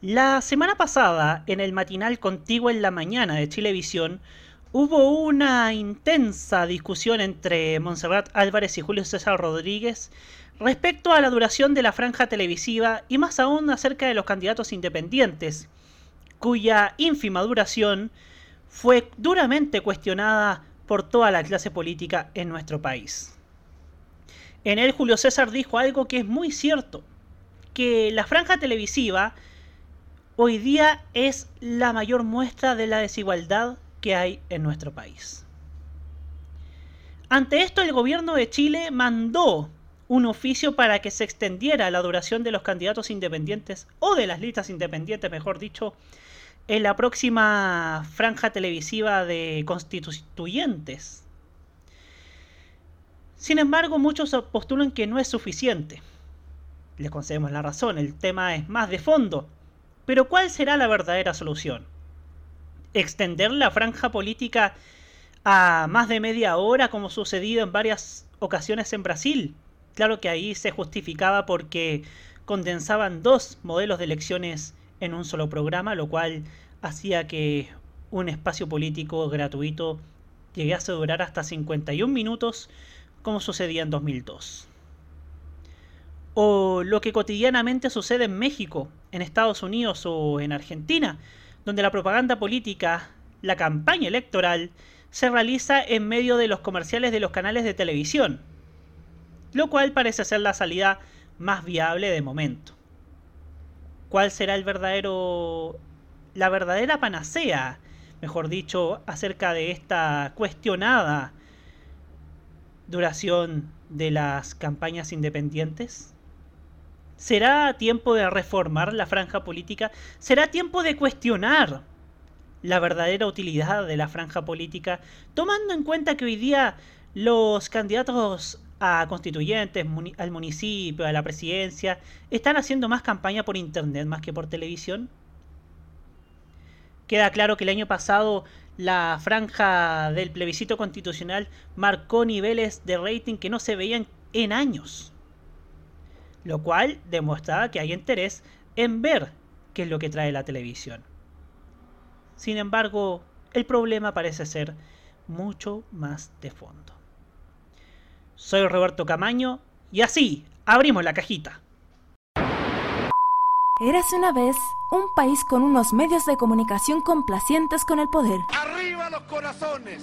La semana pasada, en el matinal Contigo en la Mañana de Chilevisión, hubo una intensa discusión entre Montserrat Álvarez y Julio César Rodríguez respecto a la duración de la franja televisiva y más aún acerca de los candidatos independientes, cuya ínfima duración fue duramente cuestionada por toda la clase política en nuestro país. En él Julio César dijo algo que es muy cierto, que la franja televisiva hoy día es la mayor muestra de la desigualdad que hay en nuestro país. Ante esto, el gobierno de Chile mandó un oficio para que se extendiera la duración de los candidatos independientes, o de las listas independientes, mejor dicho, en la próxima franja televisiva de constituyentes. Sin embargo, muchos postulan que no es suficiente. Les concedemos la razón, el tema es más de fondo. Pero ¿cuál será la verdadera solución? ¿Extender la franja política a más de media hora como sucedido en varias ocasiones en Brasil? Claro que ahí se justificaba porque condensaban dos modelos de elecciones en un solo programa, lo cual hacía que un espacio político gratuito llegase a durar hasta 51 minutos como sucedía en 2002 o lo que cotidianamente sucede en México, en Estados Unidos o en Argentina, donde la propaganda política, la campaña electoral, se realiza en medio de los comerciales de los canales de televisión, lo cual parece ser la salida más viable de momento. ¿Cuál será el verdadero la verdadera panacea, mejor dicho, acerca de esta cuestionada duración de las campañas independientes? ¿Será tiempo de reformar la franja política? ¿Será tiempo de cuestionar la verdadera utilidad de la franja política, tomando en cuenta que hoy día los candidatos a constituyentes, al municipio, a la presidencia, están haciendo más campaña por internet más que por televisión? Queda claro que el año pasado la franja del plebiscito constitucional marcó niveles de rating que no se veían en años lo cual demuestra que hay interés en ver qué es lo que trae la televisión. Sin embargo, el problema parece ser mucho más de fondo. Soy Roberto Camaño y así abrimos la cajita. Érase una vez un país con unos medios de comunicación complacientes con el poder. ¡Arriba los corazones!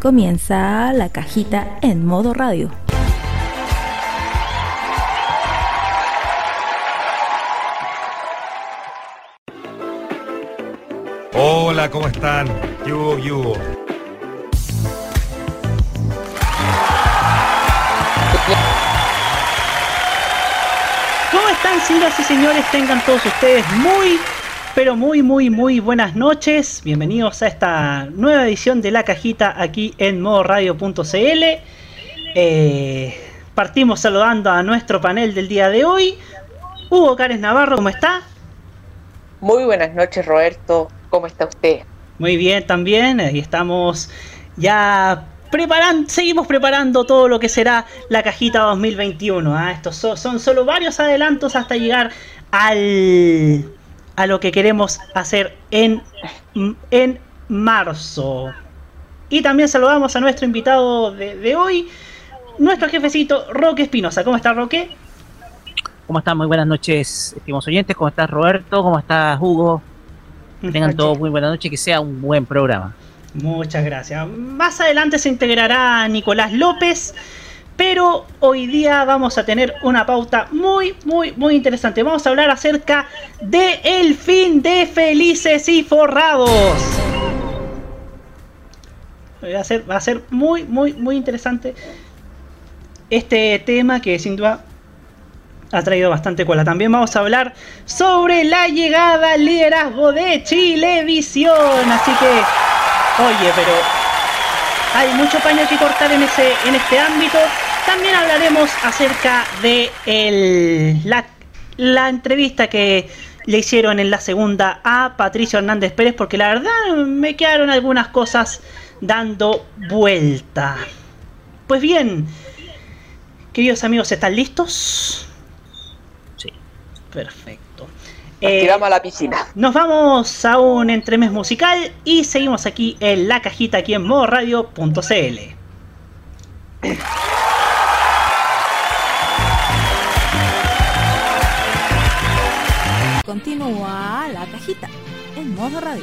Comienza la cajita en modo radio. Hola, ¿cómo están? Yugo, yugo. ¿Cómo están, señoras y señores? Tengan todos ustedes muy, pero muy, muy, muy buenas noches. Bienvenidos a esta nueva edición de La Cajita aquí en modoradio.cl. Eh, partimos saludando a nuestro panel del día de hoy. Hugo Cárez Navarro, ¿cómo está? Muy buenas noches, Roberto. ¿Cómo está usted? Muy bien, también. Y estamos ya preparando, seguimos preparando todo lo que será la cajita 2021. ¿ah? Estos son, solo varios adelantos hasta llegar al a lo que queremos hacer en, en marzo. Y también saludamos a nuestro invitado de, de hoy, nuestro jefecito Roque Espinosa. ¿Cómo está Roque? ¿Cómo están? Muy buenas noches, estimados oyentes. ¿Cómo estás, Roberto? ¿Cómo estás, Hugo? Tengan todos muy buena noche, que sea un buen programa. Muchas gracias. Más adelante se integrará Nicolás López, pero hoy día vamos a tener una pauta muy, muy, muy interesante. Vamos a hablar acerca de el fin de Felices y Forrados. Va a ser, va a ser muy, muy, muy interesante este tema que sin duda ha traído bastante cola. También vamos a hablar sobre la llegada al liderazgo de Chilevisión. Así que, oye, pero hay mucho paño que cortar en, ese, en este ámbito. También hablaremos acerca de el, la, la entrevista que le hicieron en la segunda a Patricio Hernández Pérez, porque la verdad me quedaron algunas cosas dando vuelta. Pues bien, queridos amigos, ¿están listos? Sí. Perfecto. Nos Eh, tiramos a la piscina. nos vamos a un entremés musical y seguimos aquí en la cajita aquí en modoradio.cl. Continúa la cajita en modo radio.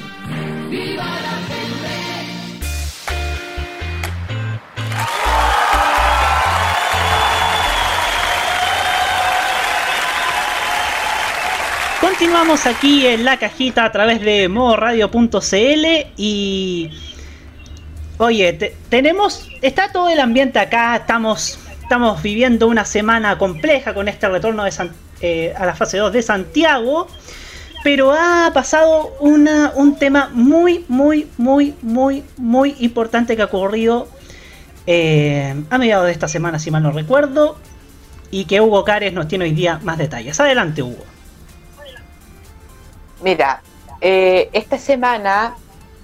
Continuamos aquí en la cajita a través de modoradio.cl y... Oye, te- tenemos... Está todo el ambiente acá, estamos, estamos viviendo una semana compleja con este retorno de San- eh, a la fase 2 de Santiago, pero ha pasado una, un tema muy, muy, muy, muy, muy importante que ha ocurrido eh, a mediados de esta semana, si mal no recuerdo, y que Hugo Cares nos tiene hoy día más detalles. Adelante, Hugo. Mira, eh, esta semana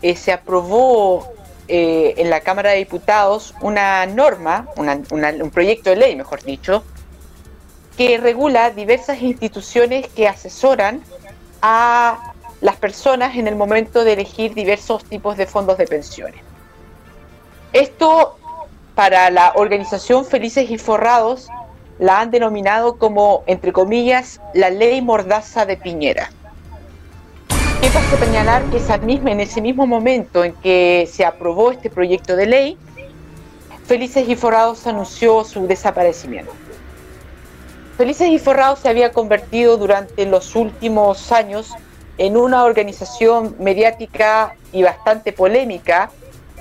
eh, se aprobó eh, en la Cámara de Diputados una norma, una- un proyecto de ley, mejor dicho, que regula diversas instituciones que asesoran a las personas en el momento de elegir diversos tipos de fondos de pensiones. Esto para la organización Felices y Forrados la han denominado como, entre comillas, la ley mordaza de Piñera. Que señalar que esa misma, en ese mismo momento en que se aprobó este proyecto de ley, Felices y Forrados anunció su desaparecimiento. Felices y Forrados se había convertido durante los últimos años en una organización mediática y bastante polémica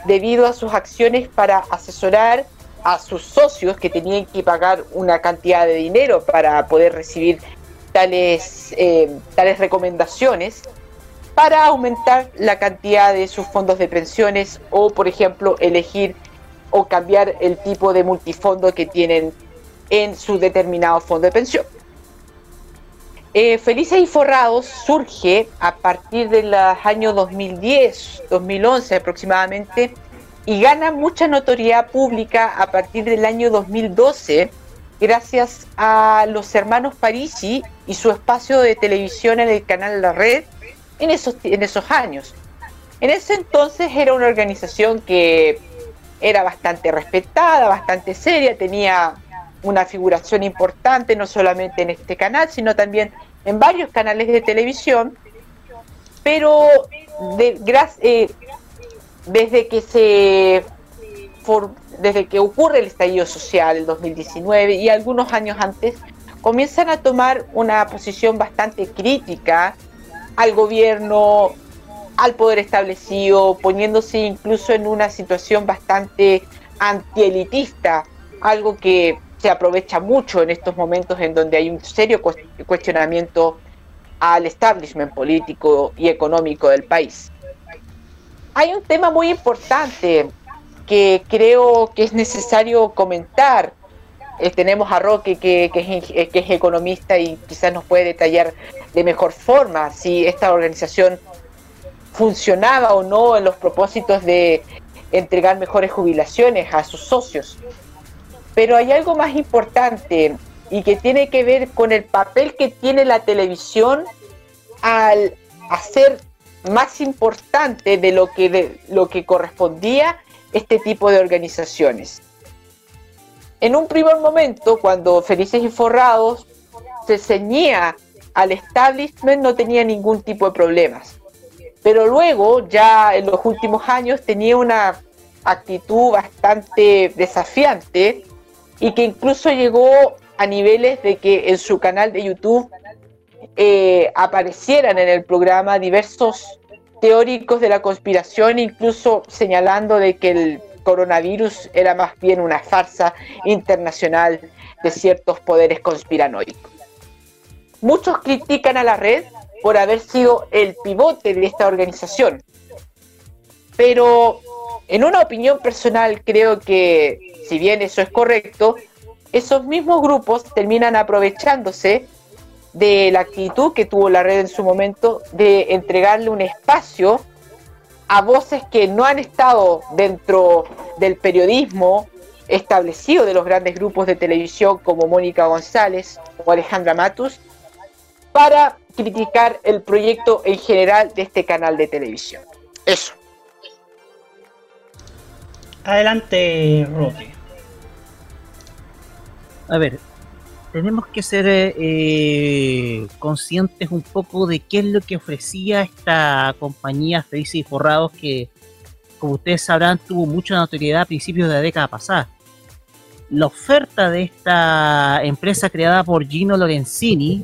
debido a sus acciones para asesorar a sus socios que tenían que pagar una cantidad de dinero para poder recibir tales, eh, tales recomendaciones para aumentar la cantidad de sus fondos de pensiones o, por ejemplo, elegir o cambiar el tipo de multifondo que tienen en su determinado fondo de pensión. Eh, Felices y Forrados surge a partir de los años 2010, 2011 aproximadamente, y gana mucha notoriedad pública a partir del año 2012 gracias a los hermanos Parisi y su espacio de televisión en el canal La Red en esos, en esos años. En ese entonces era una organización que era bastante respetada, bastante seria, tenía una figuración importante no solamente en este canal, sino también en varios canales de televisión, pero eh, desde que se for- desde que ocurre el estallido social el 2019 y algunos años antes comienzan a tomar una posición bastante crítica al gobierno, al poder establecido, poniéndose incluso en una situación bastante antielitista, algo que se aprovecha mucho en estos momentos en donde hay un serio cues- cuestionamiento al establishment político y económico del país. Hay un tema muy importante que creo que es necesario comentar. Eh, tenemos a Roque, que, es, eh, que es economista y quizás nos puede detallar de mejor forma si esta organización funcionaba o no en los propósitos de entregar mejores jubilaciones a sus socios. Pero hay algo más importante y que tiene que ver con el papel que tiene la televisión al hacer más importante de lo que, de lo que correspondía este tipo de organizaciones. En un primer momento, cuando Felices y Forrados se ceñía al establishment, no tenía ningún tipo de problemas. pero luego, ya en los últimos años, tenía una actitud bastante desafiante y que incluso llegó a niveles de que en su canal de YouTube eh, aparecieran en el programa diversos teóricos de la conspiración, incluso señalando de que el coronavirus era más bien una farsa internacional de ciertos poderes conspiranoicos. Muchos critican a la red por haber sido el pivote de esta organización, pero en una opinión personal creo que, si bien eso es correcto, esos mismos grupos terminan aprovechándose de la actitud que tuvo la red en su momento de entregarle un espacio a voces que no han estado dentro del periodismo establecido de los grandes grupos de televisión como Mónica González o Alejandra Matus para criticar el proyecto en general de este canal de televisión. Eso. Adelante, Roque. A ver, tenemos que ser eh, conscientes un poco de qué es lo que ofrecía esta compañía Felices y Forrados que, como ustedes sabrán, tuvo mucha notoriedad a principios de la década pasada. La oferta de esta empresa creada por Gino Lorenzini,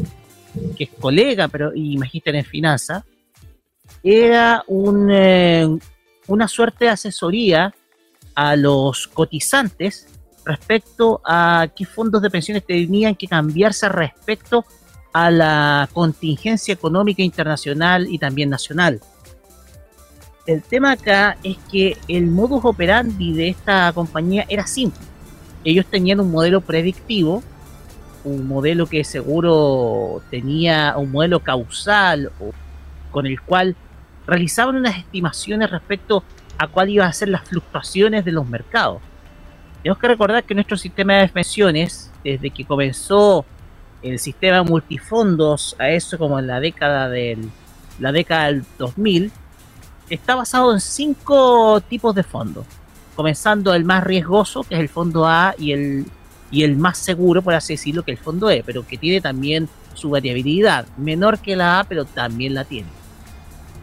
que es colega pero, y magíster en finanzas, era un, eh, una suerte de asesoría a los cotizantes respecto a qué fondos de pensiones tenían que cambiarse respecto a la contingencia económica internacional y también nacional. El tema acá es que el modus operandi de esta compañía era simple. Ellos tenían un modelo predictivo, un modelo que seguro tenía un modelo causal con el cual realizaban unas estimaciones respecto a cuál iban a ser las fluctuaciones de los mercados. Tenemos que recordar que nuestro sistema de pensiones, desde que comenzó el sistema multifondos a eso como en la década del la década del 2000, está basado en cinco tipos de fondos. Comenzando el más riesgoso, que es el fondo A, y el, y el más seguro, por así decirlo, que el fondo E, pero que tiene también su variabilidad, menor que la A, pero también la tiene.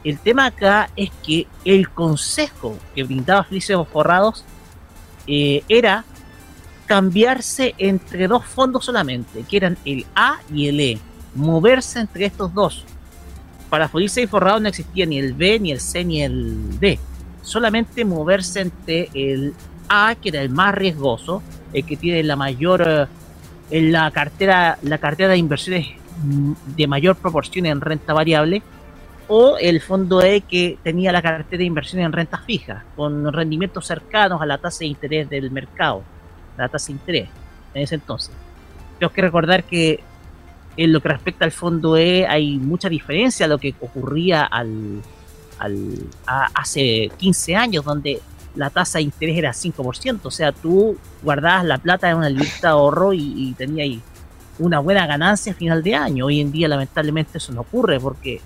El tema acá es que el consejo que brindaba Felices Forrados eh, era cambiarse entre dos fondos solamente, que eran el A y el E, moverse entre estos dos. Para Felices y Forrados no existía ni el B, ni el C, ni el D. Solamente moverse entre el A, que era el más riesgoso, el que tiene la mayor, eh, en la cartera, la cartera de inversiones mm, de mayor proporción en renta variable, o el fondo E que tenía la cartera de inversión en renta fija, con rendimientos cercanos a la tasa de interés del mercado, la tasa de interés en ese entonces. Tengo que recordar que en lo que respecta al fondo E hay mucha diferencia a lo que ocurría al, hace 15 años, donde la tasa de interés era 5%, o sea, tú guardabas la plata en una lista de ahorro y tenías una buena ganancia a final de año. Hoy en día lamentablemente eso no ocurre porque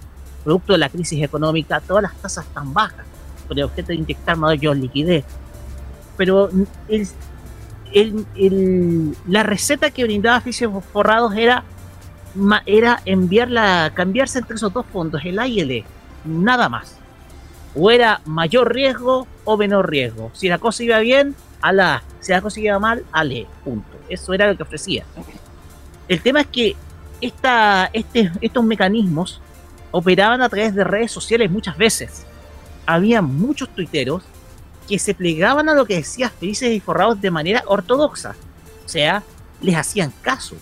producto de la crisis económica, todas las tasas están bajas, con el objeto de inyectar mayor liquidez. Pero la receta que brindaba Fisios Forrados era, era enviarla, cambiarse entre esos dos fondos, el A y el E, nada más. O era mayor riesgo o menor riesgo. Si la cosa iba bien, a la A. Si la cosa iba mal, al E. Punto. Eso era lo que ofrecía. El tema es que esta, este, estos mecanismos operaban a través de redes sociales muchas veces. Había muchos tuiteros que se plegaban a lo que decía Felices y Forrados de manera ortodoxa. O sea, les hacían caso.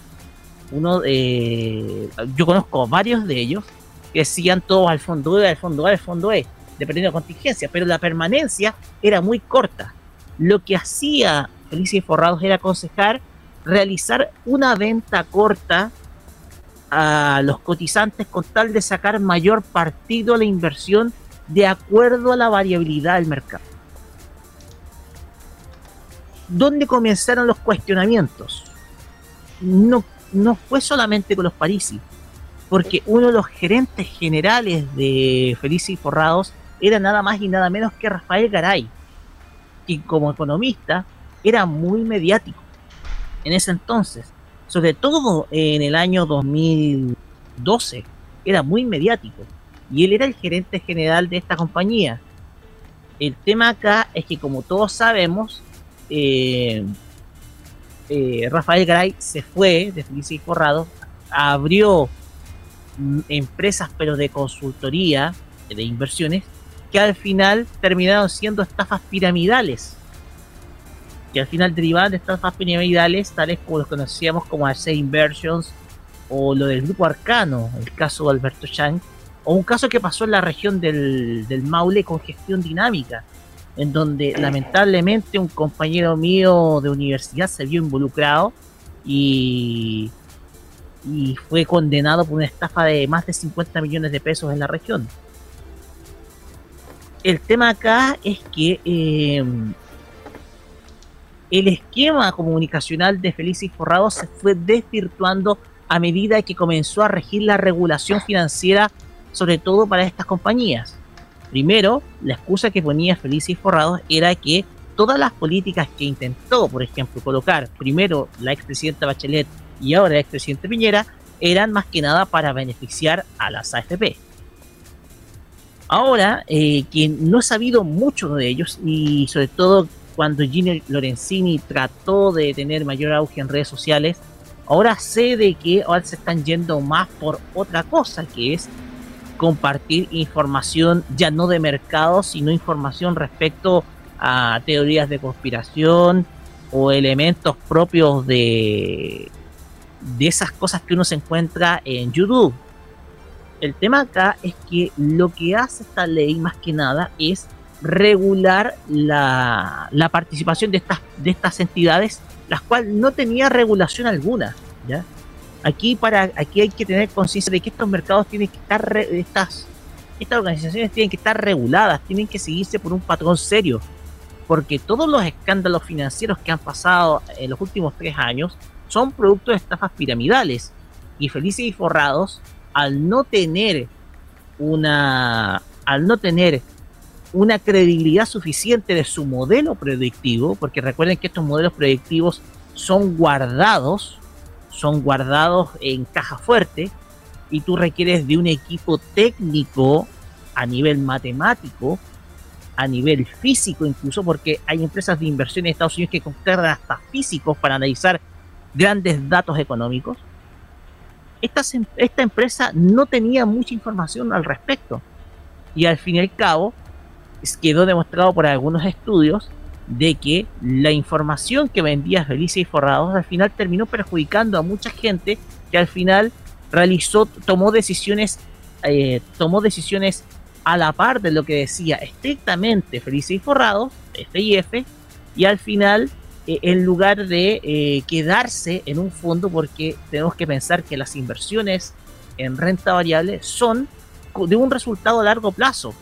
Uno, eh, yo conozco varios de ellos que decían todos al fondo E, al fondo A, al fondo E, dependiendo de la contingencia, pero la permanencia era muy corta. Lo que hacía Felices y Forrados era aconsejar realizar una venta corta a los cotizantes con tal de sacar mayor partido a la inversión de acuerdo a la variabilidad del mercado. ¿Dónde comenzaron los cuestionamientos? No, no fue solamente con los Parisi, porque uno de los gerentes generales de Felices y Forrados era nada más y nada menos que Rafael Garay, que como economista era muy mediático en ese entonces sobre todo en el año 2012, era muy mediático. y él era el gerente general de esta compañía. El tema acá es que como todos sabemos, eh, eh, Rafael Garay se fue de Felices y Forrado, abrió mm, empresas pero de consultoría, de inversiones, que al final terminaron siendo estafas piramidales. Que al final derivaban de estafas piramidales, tales como los conocíamos como AC Inversions o lo del grupo Arcano, el caso de Alberto Chang, o un caso que pasó en la región del, del Maule con gestión dinámica, en donde lamentablemente un compañero mío de universidad se vio involucrado y, y fue condenado por una estafa de más de 50 millones de pesos en la región. El tema acá es que eh, el esquema comunicacional de Felices Forrado se fue desvirtuando a medida que comenzó a regir la regulación financiera, sobre todo para estas compañías. Primero, la excusa que ponía Felices Forrados era que todas las políticas que intentó, por ejemplo, colocar primero la expresidenta Bachelet y ahora el expresidente Piñera, eran más que nada para beneficiar a las AFP. Ahora, eh, que no he sabido mucho de ellos, y sobre todo cuando Gino Lorenzini trató de tener mayor auge en redes sociales, ahora sé de que ahora se están yendo más por otra cosa, que es compartir información ya no de mercado, sino información respecto a teorías de conspiración o elementos propios de, de esas cosas que uno se encuentra en YouTube. El tema acá es que lo que hace esta ley más que nada es regular la, la participación de estas, de estas entidades, las cuales no tenía regulación alguna. ¿ya? Aquí, para, aquí hay que tener conciencia de que estos mercados tienen que estar, estas, estas organizaciones tienen que estar reguladas, tienen que seguirse por un patrón serio, porque todos los escándalos financieros que han pasado en los últimos tres años son producto de estafas piramidales. Y Felices y Forrados, al no tener una, al no tener una credibilidad suficiente de su modelo predictivo, porque recuerden que estos modelos predictivos son guardados son guardados en caja fuerte y tú requieres de un equipo técnico a nivel matemático, a nivel físico incluso, porque hay empresas de inversión en Estados Unidos que contratan hasta físicos para analizar grandes datos económicos. Esta, esta empresa no tenía mucha información al respecto y al fin y al cabo quedó demostrado por algunos estudios de que la información que vendía Felices y Forrados al final terminó perjudicando a mucha gente que al final realizó, tomó decisiones, eh, tomó decisiones a la par de lo que decía estrictamente Felices y Forrados, FIF, y al final, eh, en lugar de eh, quedarse en un fondo, porque tenemos que pensar que las inversiones en renta variable son de un resultado a largo plazo,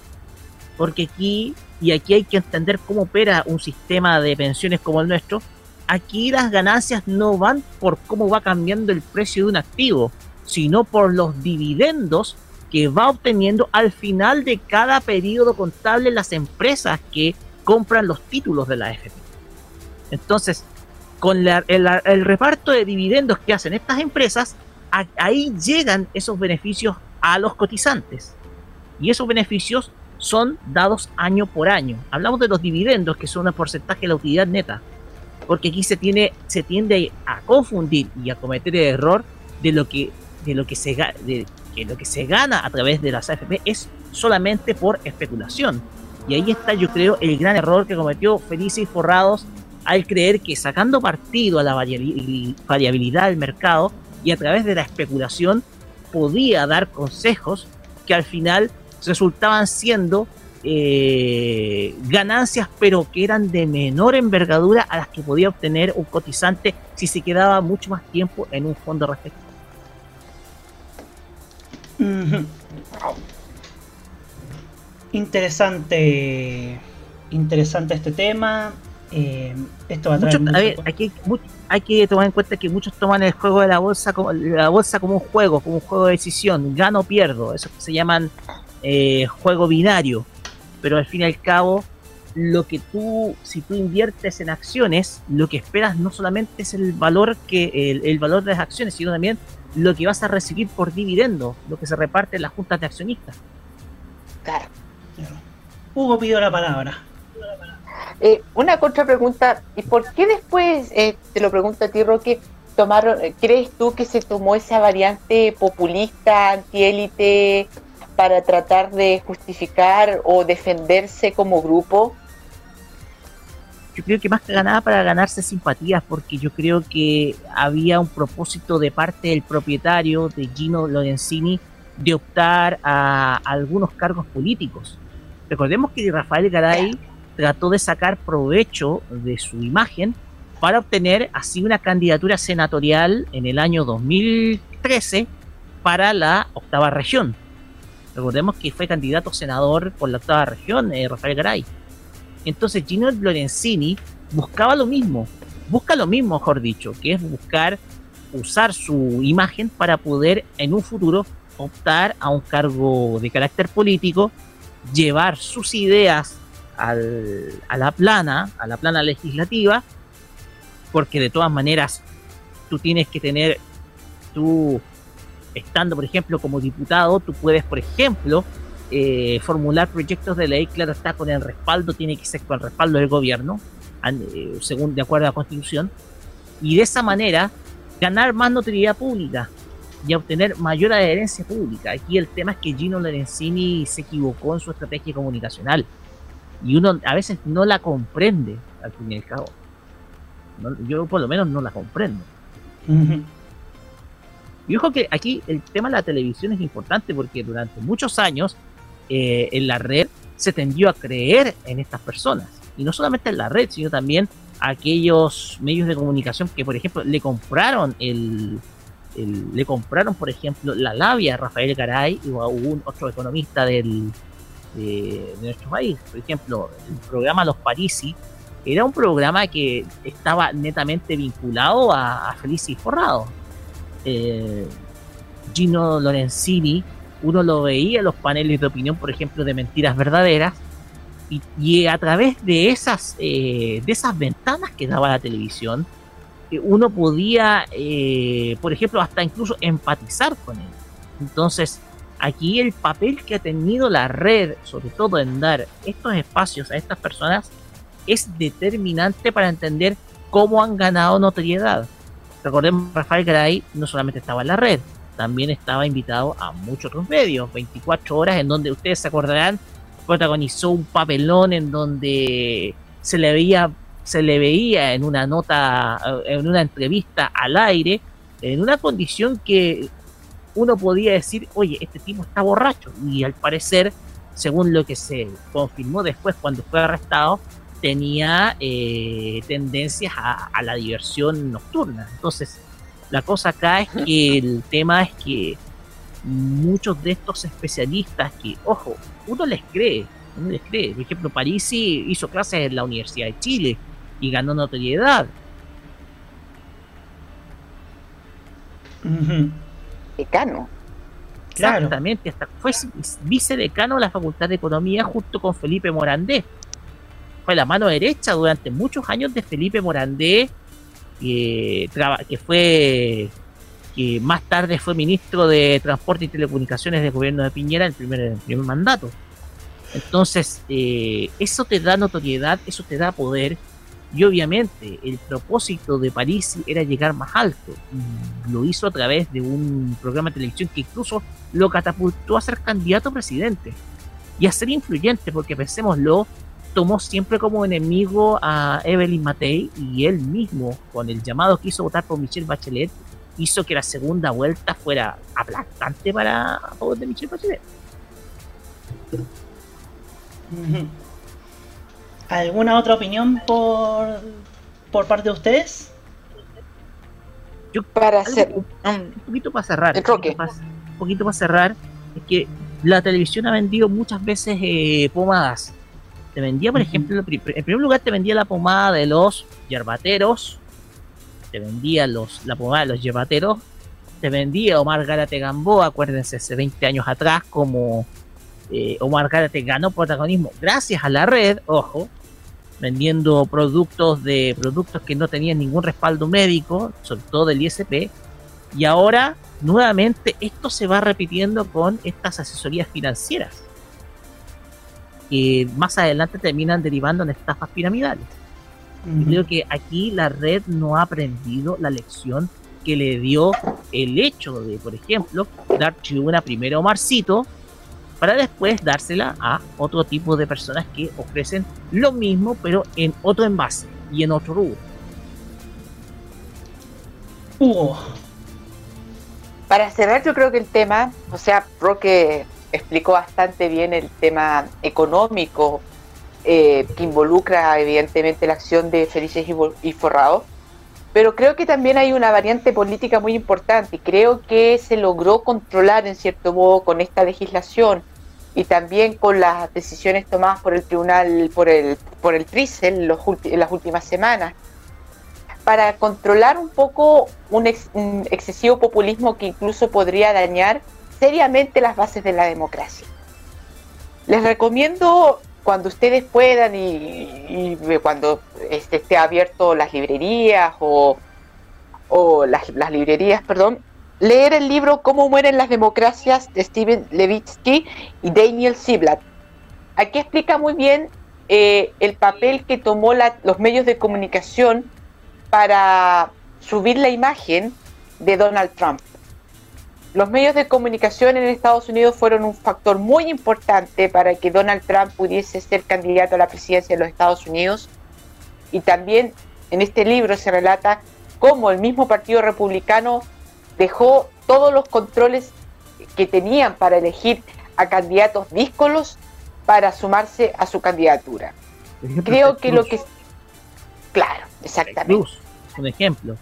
porque aquí y aquí hay que entender cómo opera un sistema de pensiones como el nuestro, aquí las ganancias no van por cómo va cambiando el precio de un activo, sino por los dividendos que va obteniendo al final de cada periodo contable las empresas que compran los títulos de la AFP. Entonces, con el, el, reparto de dividendos que hacen estas empresas, ahí llegan esos beneficios a los cotizantes. Y esos beneficios son dados año por año. Hablamos de los dividendos, que son un porcentaje de la utilidad neta, porque aquí se, tiene, se tiende a confundir y a cometer el error de lo que, de lo que, se, de, que lo que se gana a través de las AFP es solamente por especulación. Y ahí está, yo creo, el gran error que cometió Felices y Forrados al creer que sacando partido a la variabilidad del mercado y a través de la especulación podía dar consejos que al final resultaban siendo eh, ganancias, pero que eran de menor envergadura a las que podía obtener un cotizante si se quedaba mucho más tiempo en un fondo respectivo. Interesante, interesante este tema. Eh, esto va a, traer a ver, hay, que tomar en cuenta que muchos toman el juego de la bolsa como la bolsa como un juego, como un juego de decisión, gano o pierdo, eso que se llaman eh, juego binario, pero al fin y al cabo, lo que tú, si tú inviertes en acciones, lo que esperas no solamente es el valor que el, valor de las acciones, sino también lo que vas a recibir por dividendo, lo que se reparte en las juntas de accionistas. Claro. Hugo pidió la palabra. Eh, una contrapregunta, ¿y por qué después, eh, te lo pregunto a ti, Roque, tomaron, eh, ¿crees tú que se tomó esa variante populista, antiélite, para tratar de justificar o defenderse como grupo? Yo creo que más que ganaba para ganarse simpatías, porque yo creo que había un propósito de parte del propietario, de Gino Lorenzini, de optar a algunos cargos políticos. Recordemos que Rafael Garay trató de sacar provecho de su imagen para obtener así una candidatura senatorial en el año 2013 para la octava región. Recordemos que fue candidato senador por la octava región, eh, Rafael Garay. Entonces Gino Lorenzini buscaba lo mismo, busca lo mismo, mejor dicho, que es buscar usar su imagen para poder en un futuro optar a un cargo de carácter político, llevar sus ideas a la plana, a la plana legislativa, porque de todas maneras tú tienes que tener, tú estando por ejemplo como diputado, tú puedes por ejemplo eh, formular proyectos de ley, claro está con el respaldo, tiene que ser con el respaldo del gobierno, eh, según de acuerdo a la constitución, y de esa manera ganar más notoriedad pública y obtener mayor adherencia pública. Aquí el tema es que Gino Lorenzini se equivocó en su estrategia comunicacional y uno a veces no la comprende al fin y al cabo. yo por lo menos no la comprendo. Y ojo que aquí el tema de la televisión es importante porque durante muchos años eh, en la red se tendió a creer en estas personas. Y no solamente en la red, sino también aquellos medios de comunicación que, por ejemplo, le compraron el, le compraron, por ejemplo, la labia a Rafael Garay o a un otro economista del, de, nuestro país. Por ejemplo, el programa Los Parisi era un programa que estaba netamente vinculado a, a Felicis Forrado. Eh, Gino Lorenzini, uno lo veía en los paneles de opinión, por ejemplo, de mentiras verdaderas, y, a través de esas, eh, de esas ventanas que daba la televisión, eh, uno podía, por ejemplo, hasta incluso empatizar con él. Entonces, aquí el papel que ha tenido la red, sobre todo en dar estos espacios a estas personas, es determinante para entender cómo han ganado notoriedad. Recordemos, Rafael Garay no solamente estaba en la red, también estaba invitado a muchos otros medios, 24 horas en donde ustedes se acordarán, protagonizó un papelón en donde se le veía, se le veía en una nota, en una entrevista al aire, en una condición que uno podía decir, oye, este tipo está borracho. Y al parecer, según lo que se confirmó después cuando fue arrestado, tenía eh, tendencias a, la diversión nocturna. Entonces, la cosa acá es que el tema es que muchos de estos especialistas que, ojo, uno les cree, uno les cree. Por ejemplo, Parisi hizo clases en la Universidad de Chile y ganó notoriedad decano. Exactamente, hasta fue vicedecano de la Facultad de Economía junto con Felipe Morandé. Fue la mano derecha durante muchos años de Felipe Morandé, que, que fue que más tarde fue ministro de Transporte y Telecomunicaciones del gobierno de Piñera en el primer, primer mandato. Entonces, eh, eso te da notoriedad, eso te da poder, y obviamente el propósito de París era llegar más alto. lo hizo a través de un programa de televisión que incluso lo catapultó a ser candidato a presidente y a ser influyente, porque pensémoslo, tomó siempre como enemigo a Evelyn Matei y él mismo, con el llamado que hizo votar por Michelle Bachelet, hizo que la segunda vuelta fuera aplastante para favor de Michelle Bachelet. ¿Alguna otra opinión por, por parte de ustedes? Yo para hacer un, poquito para cerrar, un poquito, para, cerrar, es que la televisión ha vendido muchas veces eh, pomadas. Te vendía, por ejemplo, en primer lugar te vendía la pomada de los yerbateros, te vendía los, la pomada de los yerbateros, te vendía Omar Gárate Gamboa, acuérdense, hace 20 años atrás, como eh, Omar Gárate ganó protagonismo gracias a la red, ojo, vendiendo productos de productos que no tenían ningún respaldo médico, sobre todo del ISP, y ahora nuevamente esto se va repitiendo con estas asesorías financieras. Que más adelante terminan derivando en estafas piramidales. Creo que aquí la red no ha aprendido la lección que le dio el hecho de, por ejemplo, dar tribuna primero a Omarcito para después dársela a otro tipo de personas que ofrecen lo mismo pero en otro envase y en otro rubro. Hugo. Para cerrar yo creo que el tema, o sea, Roque explicó bastante bien el tema económico eh, que involucra evidentemente la acción de Felices y, y Forrados, pero creo que también hay una variante política muy importante. Creo que se logró controlar en cierto modo con esta legislación y también con las decisiones tomadas por el tribunal, por el, por el en, las últimas semanas, para controlar un poco un excesivo populismo que incluso podría dañar seriamente las bases de la democracia. Les recomiendo cuando ustedes puedan y, cuando este, esté abierto las librerías o, las, librerías, perdón, leer el libro Cómo mueren las democracias de Steven Levitsky y Daniel Ziblatt. Aquí explica muy bien eh, el papel que tomó los medios de comunicación para subir la imagen de Donald Trump. Los medios de comunicación en Estados Unidos fueron un factor muy importante para que Donald Trump pudiese ser candidato a la presidencia de los Estados Unidos. Y también en este libro se relata cómo el mismo Partido Republicano dejó todos los controles que tenían para elegir a candidatos díscolos para sumarse a su candidatura. Creo que lo que... Claro, exactamente. un ejemplo.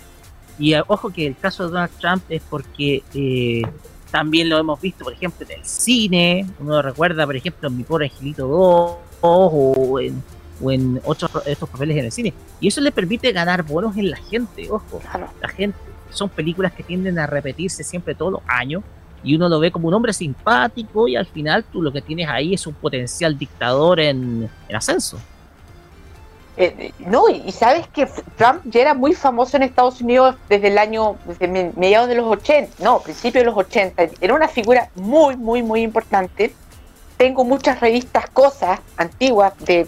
Y eh, ojo que el caso de Donald Trump es porque eh, también lo hemos visto, por ejemplo, en el cine. Uno recuerda, por ejemplo, en Mi Pobre Angelito 2 o en, o en otros estos papeles en el cine. Y eso le permite ganar bonos en la gente, ojo. La gente. Son películas que tienden a repetirse siempre todos los años. Y uno lo ve como un hombre simpático y al final tú lo que tienes ahí es un potencial dictador en ascenso. Eh, no, y, sabes que Trump ya era muy famoso en Estados Unidos desde el año, desde mediados de los 80, no, principios de los 80. Era una figura muy, muy, muy importante. Tengo muchas revistas, cosas antiguas de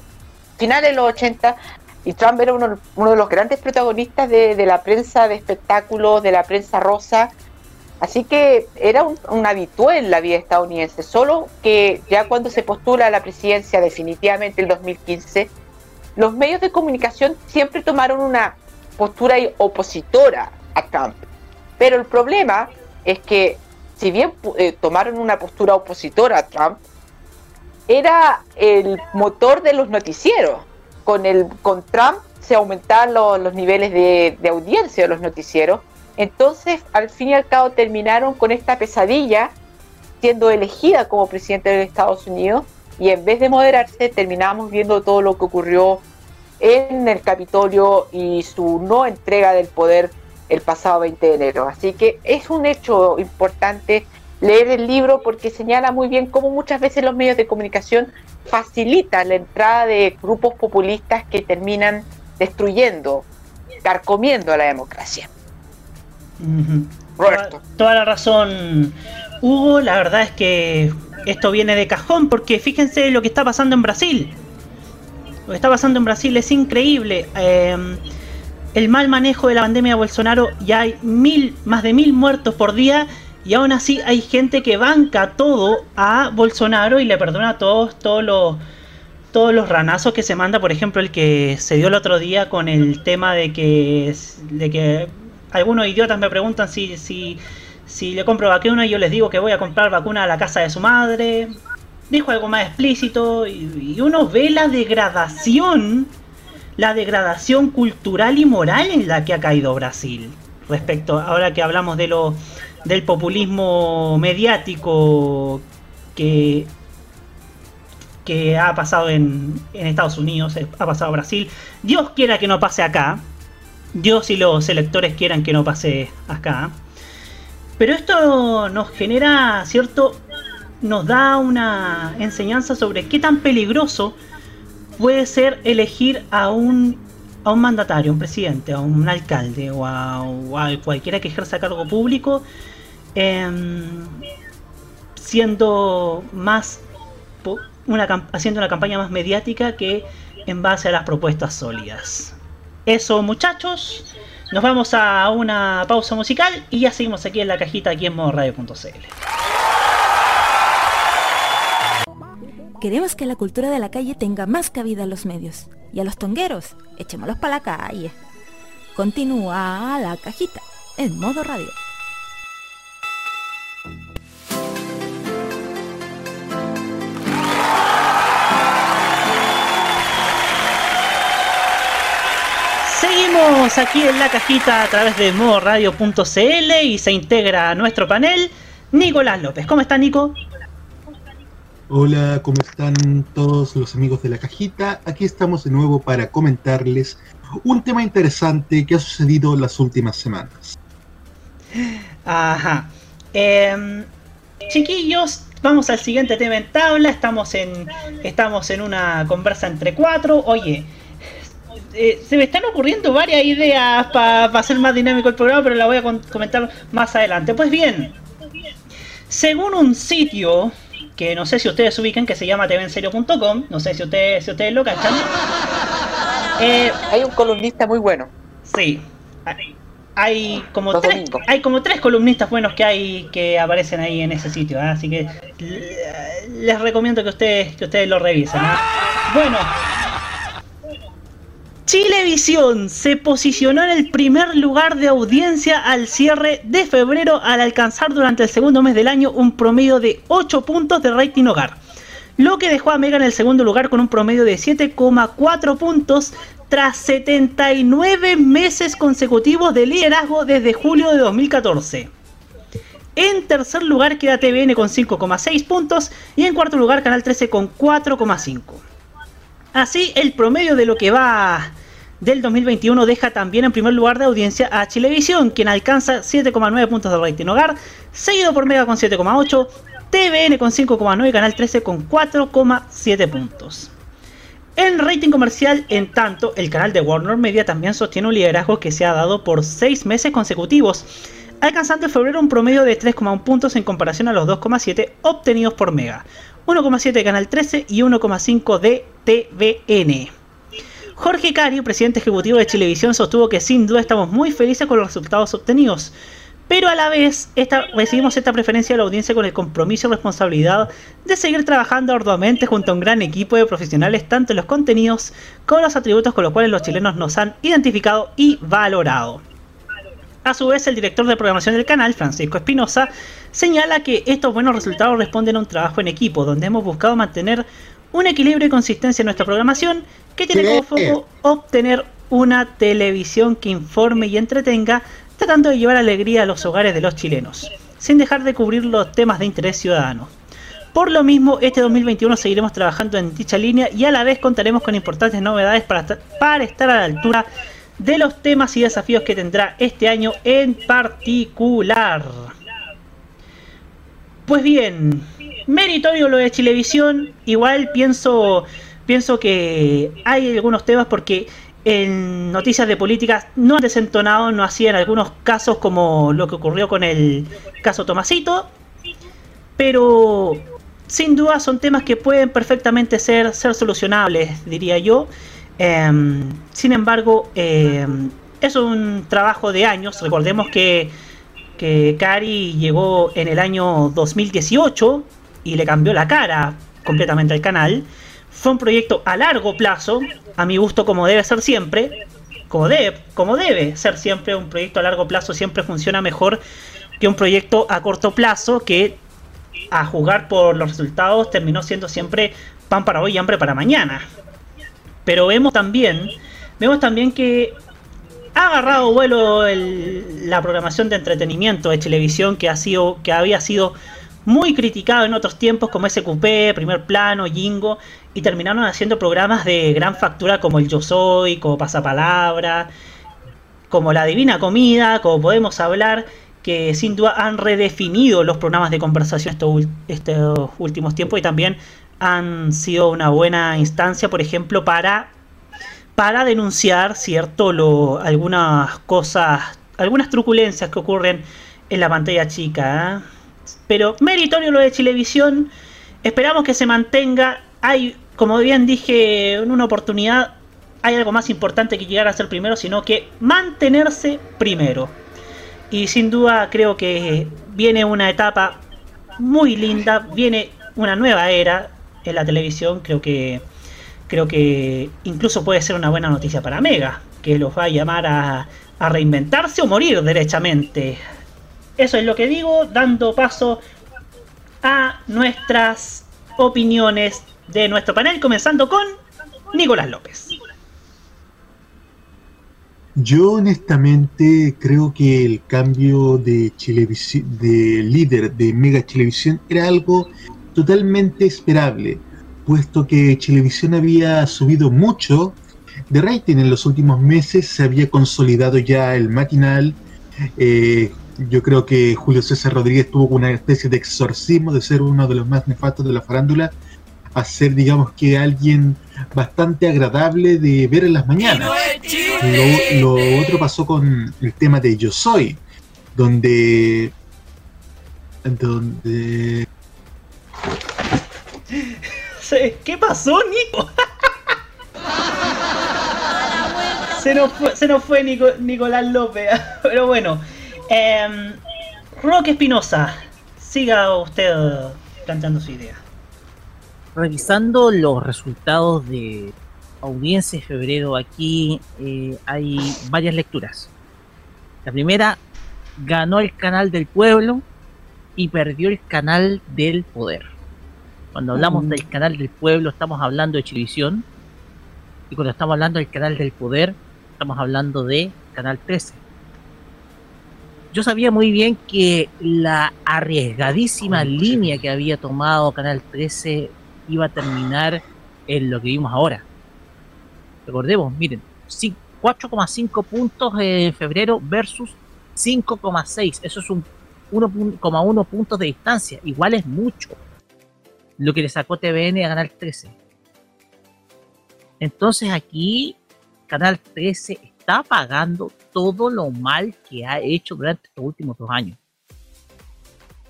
finales de los 80 y Trump era uno, de los grandes protagonistas de, la prensa de espectáculos, de la prensa rosa. Así que era un, un, en la vida estadounidense, solo que ya cuando se postula a la presidencia definitivamente el 2015, los medios de comunicación siempre tomaron una postura opositora a Trump. Pero el problema es que, si bien eh, tomaron una postura opositora a Trump, era el motor de los noticieros. Con, el, con Trump se aumentaban los niveles de, de audiencia de los noticieros. Entonces, al fin y al cabo, terminaron con esta pesadilla siendo elegida como presidente de Estados Unidos y en vez de moderarse terminamos viendo todo lo que ocurrió en el Capitolio y su no entrega del poder el pasado 20 de enero. Así que es un hecho importante leer el libro porque señala muy bien cómo muchas veces los medios de comunicación facilitan la entrada de grupos populistas que terminan destruyendo, carcomiendo a la democracia. Roberto. Toda la razón, Hugo. La verdad es que esto viene de cajón porque fíjense lo que está pasando en Brasil. Lo que está pasando en Brasil es increíble. Em, el mal manejo de la pandemia de Bolsonaro, ya hay mil, más de mil muertos por día. Y aún así hay gente que banca todo a Bolsonaro y le perdona a todos, todos los todos los ranazos que se manda, por ejemplo, el que se dio el otro día con el tema de que, de que algunos idiotas me preguntan si, si, si le compro vacuna y yo les digo que voy a comprar vacuna a la casa de su madre dijo algo más explícito y, uno ve la degradación, la degradación cultural y moral en la que ha caído Brasil. Respecto, ahora que hablamos de lo, del populismo mediático que, que ha pasado en, en Estados Unidos, ha pasado a Brasil. Dios quiera que no pase acá. Dios y los electores quieran que no pase acá. Pero esto nos genera cierto nos da una enseñanza sobre qué tan peligroso puede ser elegir a un, a un mandatario, un presidente, a un alcalde o a, cualquiera que ejerza cargo público, em, siendo más una, haciendo una campaña más mediática que en base a las propuestas sólidas. Eso muchachos, nos vamos a una pausa musical y ya seguimos aquí en la cajita aquí en modoradio.cl. Queremos que la cultura de la calle tenga más cabida en los medios. Y a los tongueros, echémoslos para la calle. Continúa la cajita en modo radio. Seguimos aquí en la cajita a través de modoradio.cl y se integra a nuestro panel Nicolás López. ¿Cómo está Nico? Hola, ¿cómo están todos los amigos de la cajita? Aquí estamos de nuevo para comentarles un tema interesante que ha sucedido las últimas semanas. Ajá. Em, chiquillos, vamos al siguiente tema en tabla. Estamos en, estamos en una conversa entre cuatro. Oye, eh, se me están ocurriendo varias ideas para hacer más dinámico el programa, pero la voy a comentar más adelante. Pues bien, según un sitio que no sé si ustedes ubican, que se llama tvenserio.com, no sé si ustedes, si ustedes lo cachan. Eh, hay un columnista muy bueno. Sí. Hay como, tres, hay como tres columnistas buenos que hay que aparecen ahí en ese sitio, ¿eh? así que les recomiendo que ustedes, que ustedes lo revisen. Bueno, Chilevisión se posicionó en el primer lugar de audiencia al cierre de febrero al alcanzar durante el segundo mes del año un promedio de 8 puntos de rating hogar, lo que dejó a Mega en el segundo lugar con un promedio de 7,4 puntos tras 79 meses consecutivos de liderazgo desde julio de 2014. En tercer lugar queda TVN con 5,6 puntos y en cuarto lugar Canal 13 con 4,5. Así, el promedio de lo que va del 2021 deja también en primer lugar de audiencia a Chilevisión, quien alcanza 7,9 puntos de rating hogar, seguido por Mega con 7,8, TVN con 5,9 y Canal 13 con 4,7 puntos. En rating comercial, en tanto, el canal de Warner Media también sostiene un liderazgo que se ha dado por 6 meses consecutivos, alcanzando en febrero un promedio de 3,1 puntos en comparación a los 2,7 obtenidos por Mega, 1,7 de Canal 13 y 1,5 de TVN. Jorge Cario, presidente ejecutivo de Chilevisión, sostuvo que sin duda estamos muy felices con los resultados obtenidos, pero a la vez recibimos esta preferencia de la audiencia con el compromiso y responsabilidad de seguir trabajando arduamente junto a un gran equipo de profesionales tanto en los contenidos como en los atributos con los cuales los chilenos nos han identificado y valorado. A su vez, el director de programación del canal, Francisco Espinosa, señala que estos buenos resultados responden a un trabajo en equipo, donde hemos buscado mantener un equilibrio y consistencia en nuestra programación que tiene como foco obtener una televisión que informe y entretenga, tratando de llevar alegría a los hogares de los chilenos, sin dejar de cubrir los temas de interés ciudadano. Por lo mismo, este 2021 seguiremos trabajando en dicha línea y a la vez contaremos con importantes novedades para, para estar a la altura de los temas y desafíos que tendrá este año en particular. Pues bien, meritorio lo de Chilevisión, igual pienso, pienso que hay algunos temas porque en noticias de políticas no han desentonado, no hacían algunos casos como lo que ocurrió con el caso Tomasito, pero sin duda son temas que pueden perfectamente ser, ser solucionables, diría yo. Em, sin embargo, em, es un trabajo de años. Recordemos que, que Cari llegó en el año 2018 y le cambió la cara completamente al canal. Fue un proyecto a largo plazo, a mi gusto como debe ser siempre, como debe, como debe ser siempre un proyecto a largo plazo siempre funciona mejor que un proyecto a corto plazo que a jugar por los resultados terminó siendo siempre pan para hoy y hambre para mañana. Pero vemos también, vemos también que ha agarrado vuelo la programación de entretenimiento de televisión que ha sido, que había sido muy criticado en otros tiempos como SQP, Primer Plano, Jingo, y terminaron haciendo programas de gran factura como El Yo Soy, como Pasapalabra, como La Divina Comida, como Podemos Hablar, que sin duda han redefinido los programas de conversación estos, estos últimos tiempos y también han sido una buena instancia, por ejemplo, para, para denunciar, ¿cierto?, lo, algunas cosas, algunas truculencias que ocurren en la pantalla chica. ¿eh? Pero meritorio lo de Chilevisión, esperamos que se mantenga hay, como bien dije en una oportunidad, hay algo más importante que llegar a ser primero, sino que mantenerse primero. Y sin duda creo que viene una etapa muy linda, viene una nueva era en la televisión, creo que creo que incluso puede ser una buena noticia para Mega, que los va a llamar a, a reinventarse o morir derechamente. Eso es lo que digo, dando paso a nuestras opiniones de nuestro panel, comenzando con Nicolás López. Yo honestamente creo que el cambio de, de líder de Mega Televisión era algo totalmente esperable, puesto que Televisión había subido mucho de rating en los últimos meses, se había consolidado ya el matinal. Eh, yo creo que Julio César Rodríguez tuvo una especie de exorcismo de ser uno de los más nefastos de la farándula a ser, digamos que alguien bastante agradable de ver en las mañanas. Lo, otro pasó con el tema de Yo Soy, donde. donde. ¿Qué pasó, Nico? se nos fue, se nos fue Nicolás López. Pero bueno. Eh, Roque Espinosa, siga usted planteando su idea revisando los resultados de audiencia de febrero aquí eh, hay varias lecturas. La primera, ganó el canal del pueblo y perdió el canal del poder. Cuando hablamos del canal del pueblo estamos hablando de televisión y cuando estamos hablando del canal del poder estamos hablando de Canal 13. Yo sabía muy bien que la arriesgadísima línea que había tomado Canal 13 iba a terminar en lo que vimos ahora. Recordemos, miren, 4,5 puntos en febrero versus 5,6. Eso es un 1,1 puntos de distancia. Igual es mucho. Lo que le sacó TVN a Canal 13. Entonces aquí Canal 13 está pagando todo lo mal que ha hecho durante estos últimos dos años.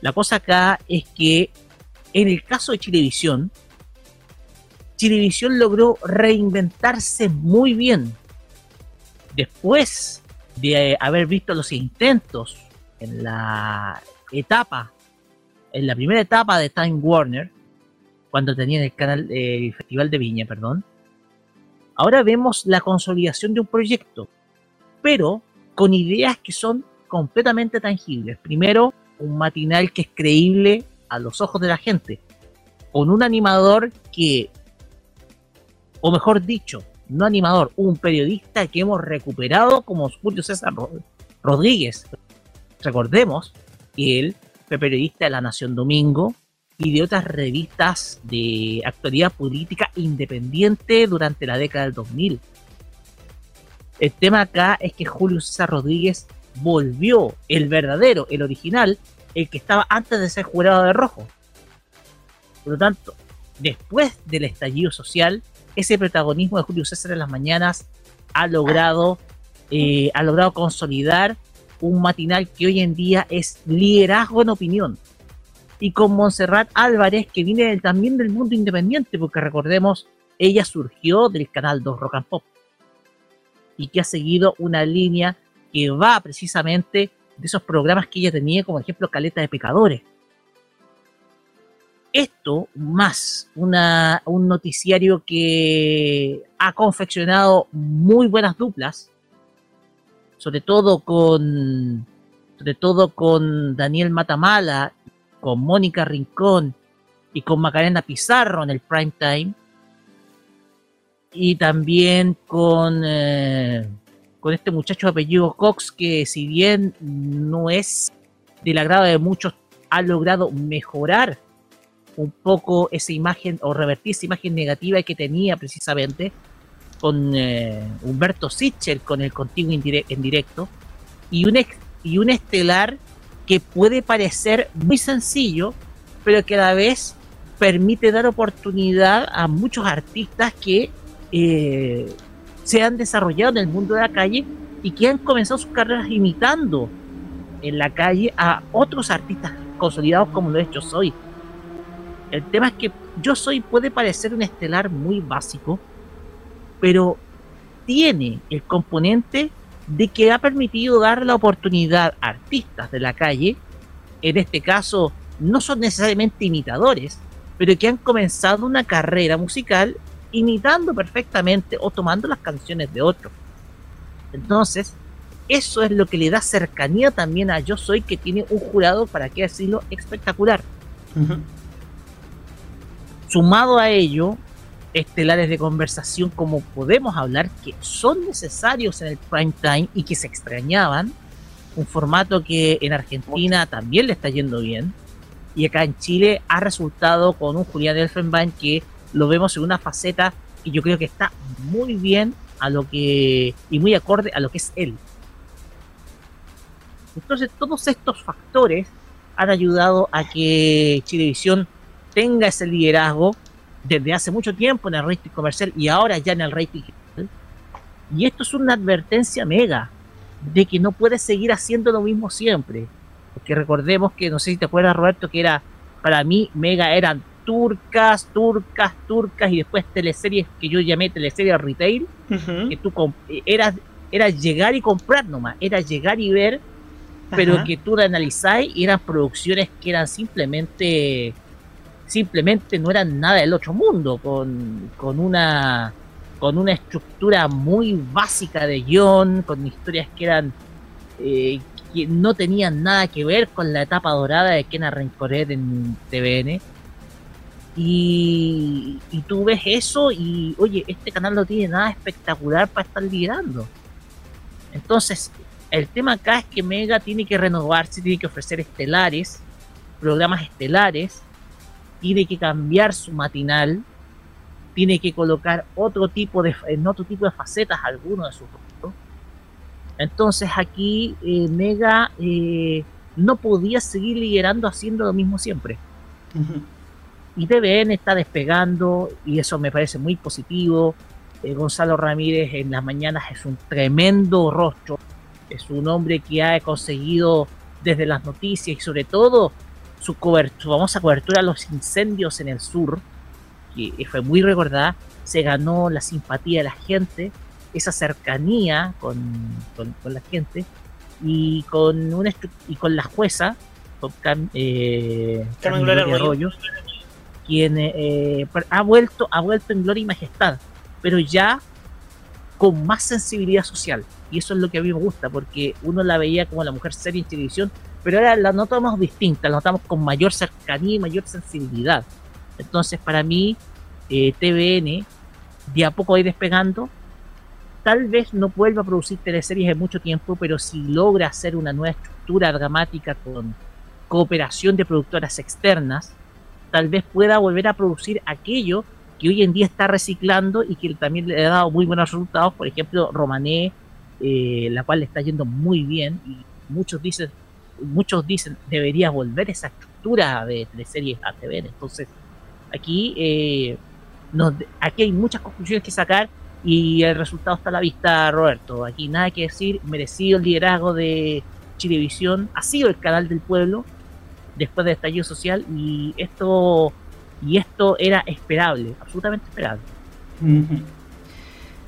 La cosa acá es que en el caso de Chilevisión, Chilevisión logró reinventarse muy bien. Después de haber visto los intentos en la etapa, en la primera etapa de Time Warner, cuando tenían el canal, el Festival de Viña, perdón, ahora vemos la consolidación de un proyecto, pero con ideas que son completamente tangibles. Primero, un matinal que es creíble a los ojos de la gente, con un animador que o mejor dicho, no animador, un periodista que hemos recuperado como Julio César Rodríguez. Recordemos que él fue periodista de La Nación Domingo y de otras revistas de actualidad política independiente durante la década del 2000. El tema acá es que Julio César Rodríguez volvió, el verdadero, el original, el que estaba antes de ser jurado de rojo. Por lo tanto, después del estallido social, ese protagonismo de Julio César en las mañanas ha logrado, eh, ha logrado consolidar un matinal que hoy en día es liderazgo en opinión. Y con Montserrat Álvarez, que viene también del mundo independiente, porque recordemos, ella surgió del canal 2 Rock and Pop. Y que ha seguido una línea que va precisamente de esos programas que ella tenía, como ejemplo Caleta de Pecadores. Esto más un noticiario que ha confeccionado muy buenas duplas, sobre todo con sobre todo con Daniel Matamala, con Mónica Rincón y con Macarena Pizarro en el prime time, y también con, eh, con este muchacho de apellido Cox que si bien no es del agrado de muchos, ha logrado mejorar un poco esa imagen o revertir esa imagen negativa que tenía precisamente con eh, Humberto Sichel con el Contigo en directo y un, y un estelar que puede parecer muy sencillo pero que a la vez permite dar oportunidad a muchos artistas que eh, se han desarrollado en el mundo de la calle y que han comenzado sus carreras imitando en la calle a otros artistas consolidados como lo he hecho soy. El tema es que Yo Soy puede parecer un estelar muy básico, pero tiene el componente de que ha permitido dar la oportunidad a artistas de la calle, en este caso no son necesariamente imitadores, pero que han comenzado una carrera musical imitando perfectamente o tomando las canciones de otros. Entonces, eso es lo que le da cercanía también a Yo Soy, que tiene un jurado, para qué decirlo, espectacular. Sumado a ello, estelares de conversación como podemos hablar, que son necesarios en el prime time y que se extrañaban, un formato que en Argentina también le está yendo bien, y acá en Chile ha resultado con un Julián Elfenbein que lo vemos en una faceta que yo creo que está muy bien a lo que y muy acorde a lo que es él. Entonces todos estos factores han ayudado a que Chilevisión tenga ese liderazgo desde hace mucho tiempo en el rating comercial y ahora ya en el rating digital. Y esto es una advertencia mega de que no puede seguir haciendo lo mismo siempre. Porque recordemos que, no sé si te acuerdas Roberto, que era, para mí, mega eran turcas, turcas, turcas y después teleseries que yo llamé teleseries retail, que tú eras, era llegar y comprar nomás, era llegar y ver pero que tú la analizáis y eran producciones que eran simplemente simplemente no eran nada del otro mundo con, con una con una estructura muy básica de guion con historias que eran eh, que no tenían nada que ver con la etapa dorada de Ken Rencoret en TVN y, tú ves eso y oye este canal no tiene nada espectacular para estar liderando entonces el tema acá es que Mega tiene que renovarse, tiene que ofrecer estelares, programas estelares, tiene que cambiar su matinal, tiene que colocar otro tipo de, en otro tipo de facetas algunos de sus rostros. Entonces aquí eh, Mega eh, no podía seguir liderando haciendo lo mismo siempre. Y TVN está despegando y eso me parece muy positivo. Eh, Gonzalo Ramírez en las mañanas es un tremendo rostro, es un hombre que ha conseguido desde las noticias y sobre todo su, famosa cobertura a los incendios en el sur, que fue muy recordada, se ganó la simpatía de la gente, esa cercanía con, la gente y con, una y con la jueza, con eh, Carmen Gloria Arroyo, quien eh, ha, vuelto, ha vuelto en gloria y majestad, pero ya con más sensibilidad social. Y eso es lo que a mí me gusta, porque uno la veía como la mujer seria en televisión, pero ahora la notamos distinta, la notamos con mayor cercanía y mayor sensibilidad. Entonces, para mí, eh, TVN de a poco a ir despegando. Tal vez no vuelva a producir teleseries en mucho tiempo, pero si logra hacer una nueva estructura dramática con cooperación de productoras externas, tal vez pueda volver a producir aquello que hoy en día está reciclando y que también le ha dado muy buenos resultados. Por ejemplo, Romané eh, la cual le está yendo muy bien y muchos dicen muchos dicen debería volver esa estructura de, series a TV. Entonces, aquí, eh, aquí hay muchas conclusiones que sacar y el resultado está a la vista, Roberto. Aquí nada que decir, merecido el liderazgo de Chilevisión, ha sido el canal del pueblo después del estallido social y esto y esto era esperable, absolutamente esperable.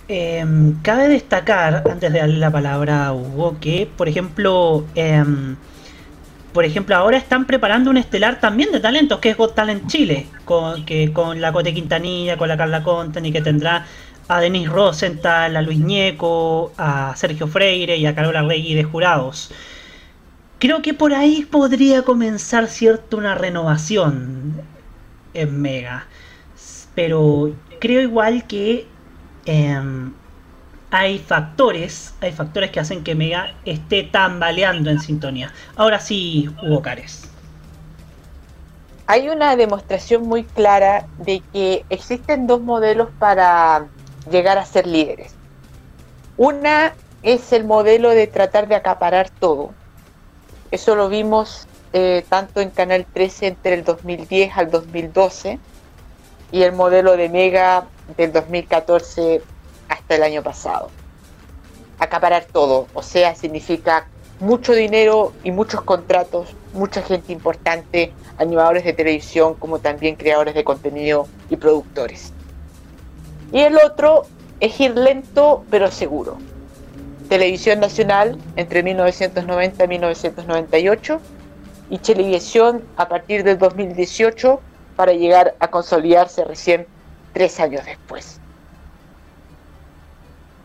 Em, cabe destacar, antes de darle la palabra a Hugo, que, por ejemplo, em, por ejemplo, ahora están preparando un estelar también de talentos, que es Got Talent Chile, con, que, con la Cote Quintanilla, con la Carla Conten, y que tendrá a Denis Rosenthal, a Luis Ñeco, a Sergio Freire y a Carola Regui de jurados. Creo que por ahí podría comenzar cierto una renovación en Mega. Pero creo igual que Em, hay factores, hay factores que hacen que Mega esté tambaleando en sintonía. Ahora sí, Hugo Cares. Hay una demostración muy clara de que existen dos modelos para llegar a ser líderes. Una es el modelo de tratar de acaparar todo. Eso lo vimos eh, tanto en Canal 13 entre el 2010 al 2012 y el modelo de Mega del 2014 hasta el año pasado. Acaparar todo, o sea, significa mucho dinero y muchos contratos, mucha gente importante, animadores de televisión como también creadores de contenido y productores. Y el otro es ir lento pero seguro. Televisión Nacional entre 1990 y 1998 y Televisión a partir del 2018 para llegar a consolidarse recién tres años después.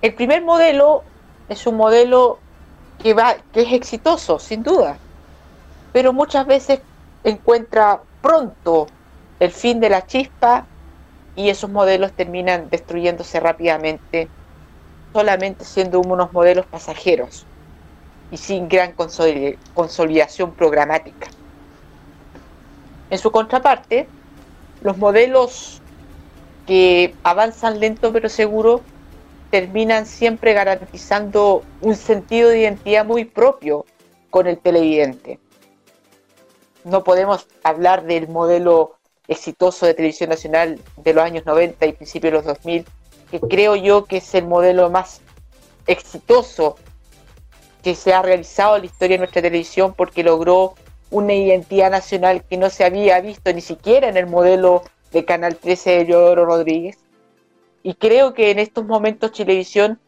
El primer modelo es un modelo que, va, que es exitoso, sin duda, pero muchas veces encuentra pronto el fin de la chispa y esos modelos terminan destruyéndose rápidamente, solamente siendo unos modelos pasajeros y sin gran consolidación programática. En su contraparte, los modelos que avanzan lento pero seguro terminan siempre garantizando un sentido de identidad muy propio con el televidente. No podemos hablar del modelo exitoso de televisión nacional de los años 90 y principios de los 2000, que creo yo que es el modelo más exitoso que se ha realizado en la historia de nuestra televisión porque logró una identidad nacional que no se había visto ni siquiera en el modelo de Canal 13 de Leodoro Rodríguez. Y creo que en estos momentos Televisión,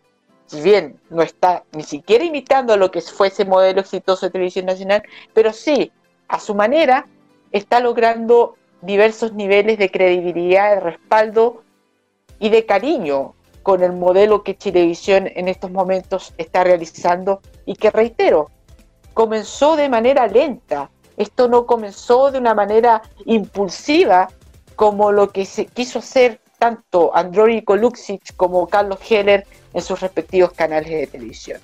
si bien no está ni siquiera imitando a lo que fue ese modelo exitoso de televisión nacional, pero sí, a su manera, está logrando diversos niveles de credibilidad, de respaldo y de cariño con el modelo que Chilevisión en estos momentos está realizando y que reitero, comenzó de manera lenta. Esto no comenzó de una manera impulsiva como lo que se quiso hacer tanto Android Luxic como Carlos Heller en sus respectivos canales de televisión.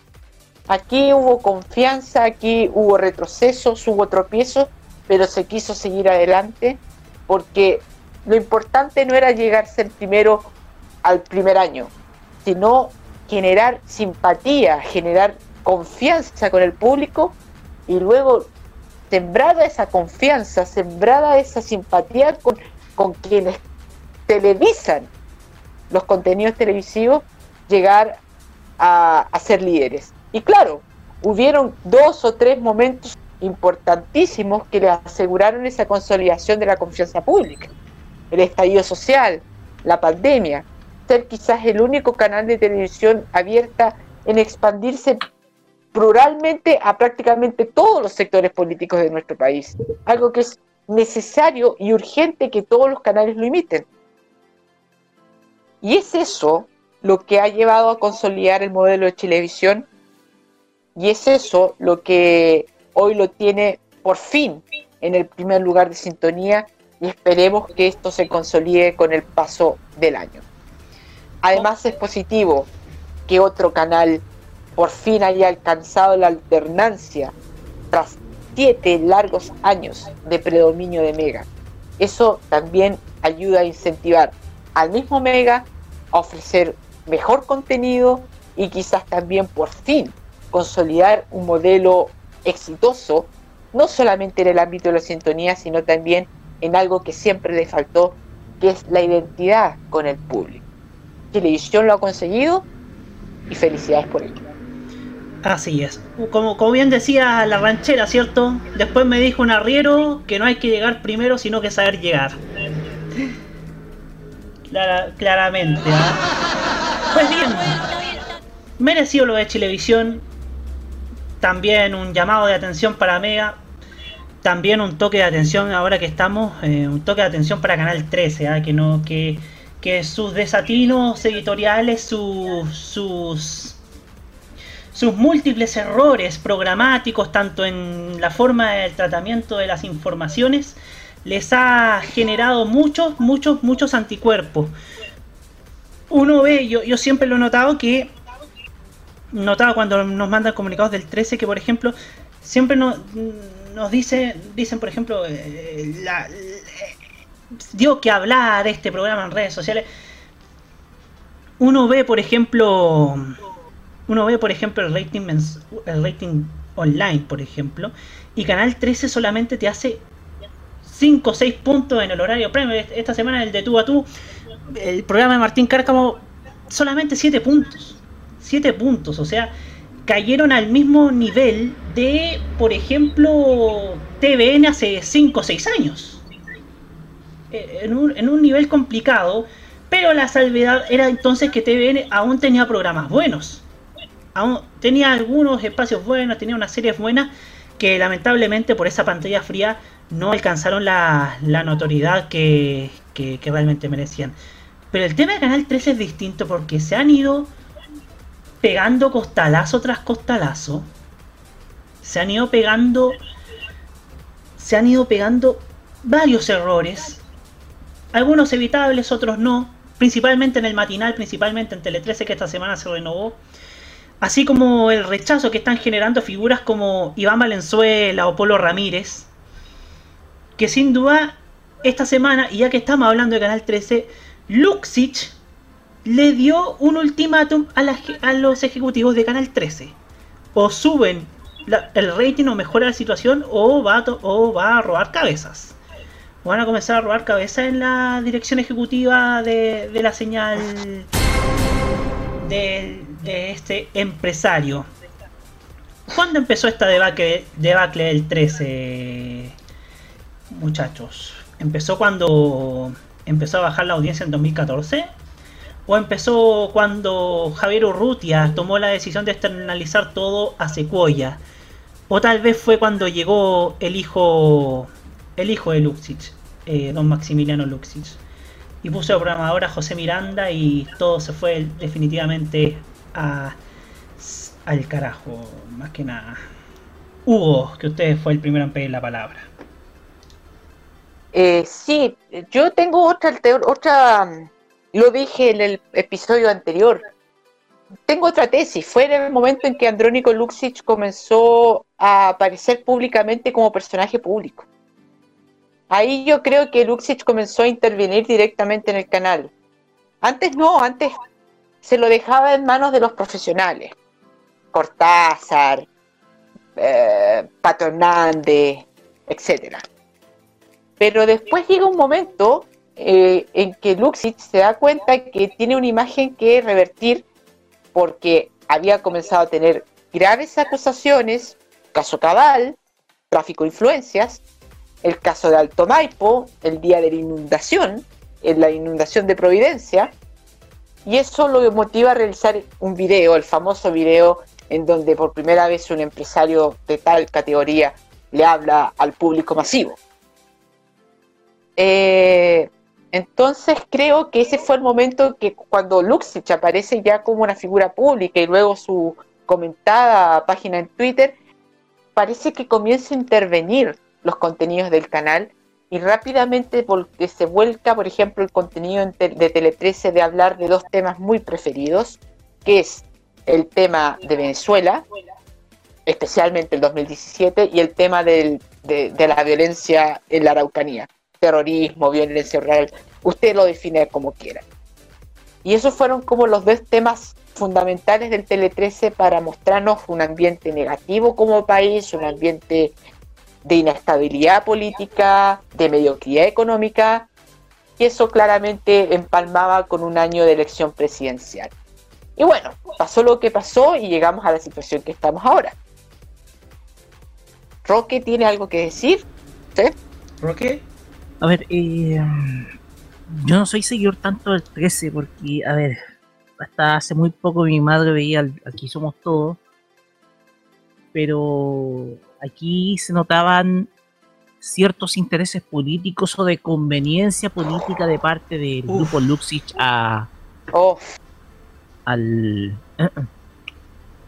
Aquí hubo confianza, aquí hubo retrocesos, hubo tropiezos, pero se quiso seguir adelante porque lo importante no era llegarse el primero al primer año, sino generar simpatía, generar confianza con el público y luego sembrada esa confianza, sembrada esa simpatía con, con quienes televisan los contenidos televisivos, llegar a, a ser líderes. Y claro, hubieron dos o tres momentos importantísimos que le aseguraron esa consolidación de la confianza pública. El estallido social, la pandemia, ser quizás el único canal de televisión abierta en expandirse pluralmente a prácticamente todos los sectores políticos de nuestro país. Algo que es necesario y urgente que todos los canales lo imiten. Y es eso lo que ha llevado a consolidar el modelo de televisión y es eso lo que hoy lo tiene por fin en el primer lugar de sintonía y esperemos que esto se consolide con el paso del año. Además es positivo que otro canal por fin haya alcanzado la alternancia tras siete largos años de predominio de Mega. Eso también ayuda a incentivar al mismo Mega a ofrecer mejor contenido y quizás también por fin consolidar un modelo exitoso, no solamente en el ámbito de la sintonía, sino también en algo que siempre le faltó, que es la identidad con el público. Televisión lo ha conseguido y felicidades por ello. Así es. Como, bien decía la ranchera, ¿cierto? Después me dijo un arriero que no hay que llegar primero, sino que saber llegar. claramente. ¿ah? Pues bien, merecido lo de Chilevisión. También un llamado de atención para Mega. También un toque de atención ahora que estamos, eh, un toque de atención para Canal 13, ¿ah? que no que que sus desatinos editoriales, sus, sus, sus múltiples errores programáticos, tanto en la forma del tratamiento de las informaciones, les ha generado muchos, muchos, muchos anticuerpos. Uno ve, yo, yo siempre lo he notado que, notaba cuando nos mandan comunicados del 13 que, por ejemplo, siempre nos, nos dice, dicen, por ejemplo, eh, la, dio que hablar este programa en redes sociales. Uno ve, por ejemplo, uno ve, por ejemplo, el rating, el rating online, por ejemplo, y Canal 13 solamente te hace 5 o 6 puntos en el horario premio. Esta semana el de tú a tú, el programa de Martín Cárcamo, solamente 7 puntos. 7 puntos, o sea, cayeron al mismo nivel de, por ejemplo, TVN hace 5 o 6 años. Eh, en un, en un nivel complicado, pero la salvedad era entonces que TVN aún tenía programas buenos. Aún tenía algunos espacios buenos, tenía unas series buenas que lamentablemente por esa pantalla fría no alcanzaron la, la notoriedad que, que, que realmente merecían. Pero el tema de Canal 13 es distinto porque se han ido pegando costalazo tras costalazo. Se han ido pegando. Se han ido pegando varios errores. Algunos evitables, otros no. Principalmente en el matinal, principalmente en Tele 13 que esta semana se renovó. Así como el rechazo que están generando figuras como Iván Valenzuela o Polo Ramírez. Que sin duda esta semana, y ya que estamos hablando de Canal 13, Luxich le dio un ultimátum a, los ejecutivos de Canal 13. O suben el rating o mejora la situación a o va a robar cabezas. Van a comenzar a robar cabezas en la dirección ejecutiva de, la señal de, este empresario. ¿Cuándo empezó esta debacle, debacle del 13, muchachos? Empezó cuando empezó a bajar la audiencia en 2014 o empezó cuando Javier Urrutia tomó la decisión de externalizar todo a Sequoia, o tal vez fue cuando llegó el hijo el hijo de Luxich, eh, don Maximiliano Luxich, y puso el programador a José Miranda y todo se fue definitivamente a, al carajo, más que nada. Hugo, que usted fue el primero en pedir la palabra. Eh, sí, yo tengo otra, otra lo dije en el episodio anterior. Tengo otra tesis. Fue en el momento en que Andrónico Luxich comenzó a aparecer públicamente como personaje público. Ahí yo creo que Luxich comenzó a intervenir directamente en el canal. Antes no, antes se lo dejaba en manos de los profesionales. Cortázar, eh, Pato Hernández, etc. Pero después llega un momento eh, en que Luxich se da cuenta que tiene una imagen que revertir porque había comenzado a tener graves acusaciones, caso Cabal, tráfico de influencias, el caso de Alto Maipo, el día de la inundación, en la inundación de Providencia, y eso lo motiva a realizar un video, el famoso video en donde por primera vez un empresario de tal categoría le habla al público masivo. Eh, entonces creo que ese fue el momento que cuando Luxich aparece ya como una figura pública y luego su comentada página en Twitter, parece que comienza a intervenir los contenidos del canal y rápidamente porque se vuelca, por ejemplo, el contenido de Tele 13 de hablar de dos temas muy preferidos, que es el tema de Venezuela, especialmente el 2017, y el tema de la violencia en la Araucanía terrorismo, violencia real, usted lo define como quiera. Y esos fueron como los dos temas fundamentales del Tele 13 para mostrarnos un ambiente negativo como país, un ambiente de inestabilidad política, de mediocridad económica, y eso claramente empalmaba con un año de elección presidencial. Y bueno, pasó lo que pasó y llegamos a la situación que estamos ahora. ¿Roque tiene algo que decir? ¿Sí? ¿Roque? A ver, eh, yo no soy seguidor tanto del 13 porque, a ver, hasta hace muy poco mi madre veía Aquí Somos Todos, pero aquí se notaban ciertos intereses políticos o de conveniencia política de parte del grupo Luxich a oh. al,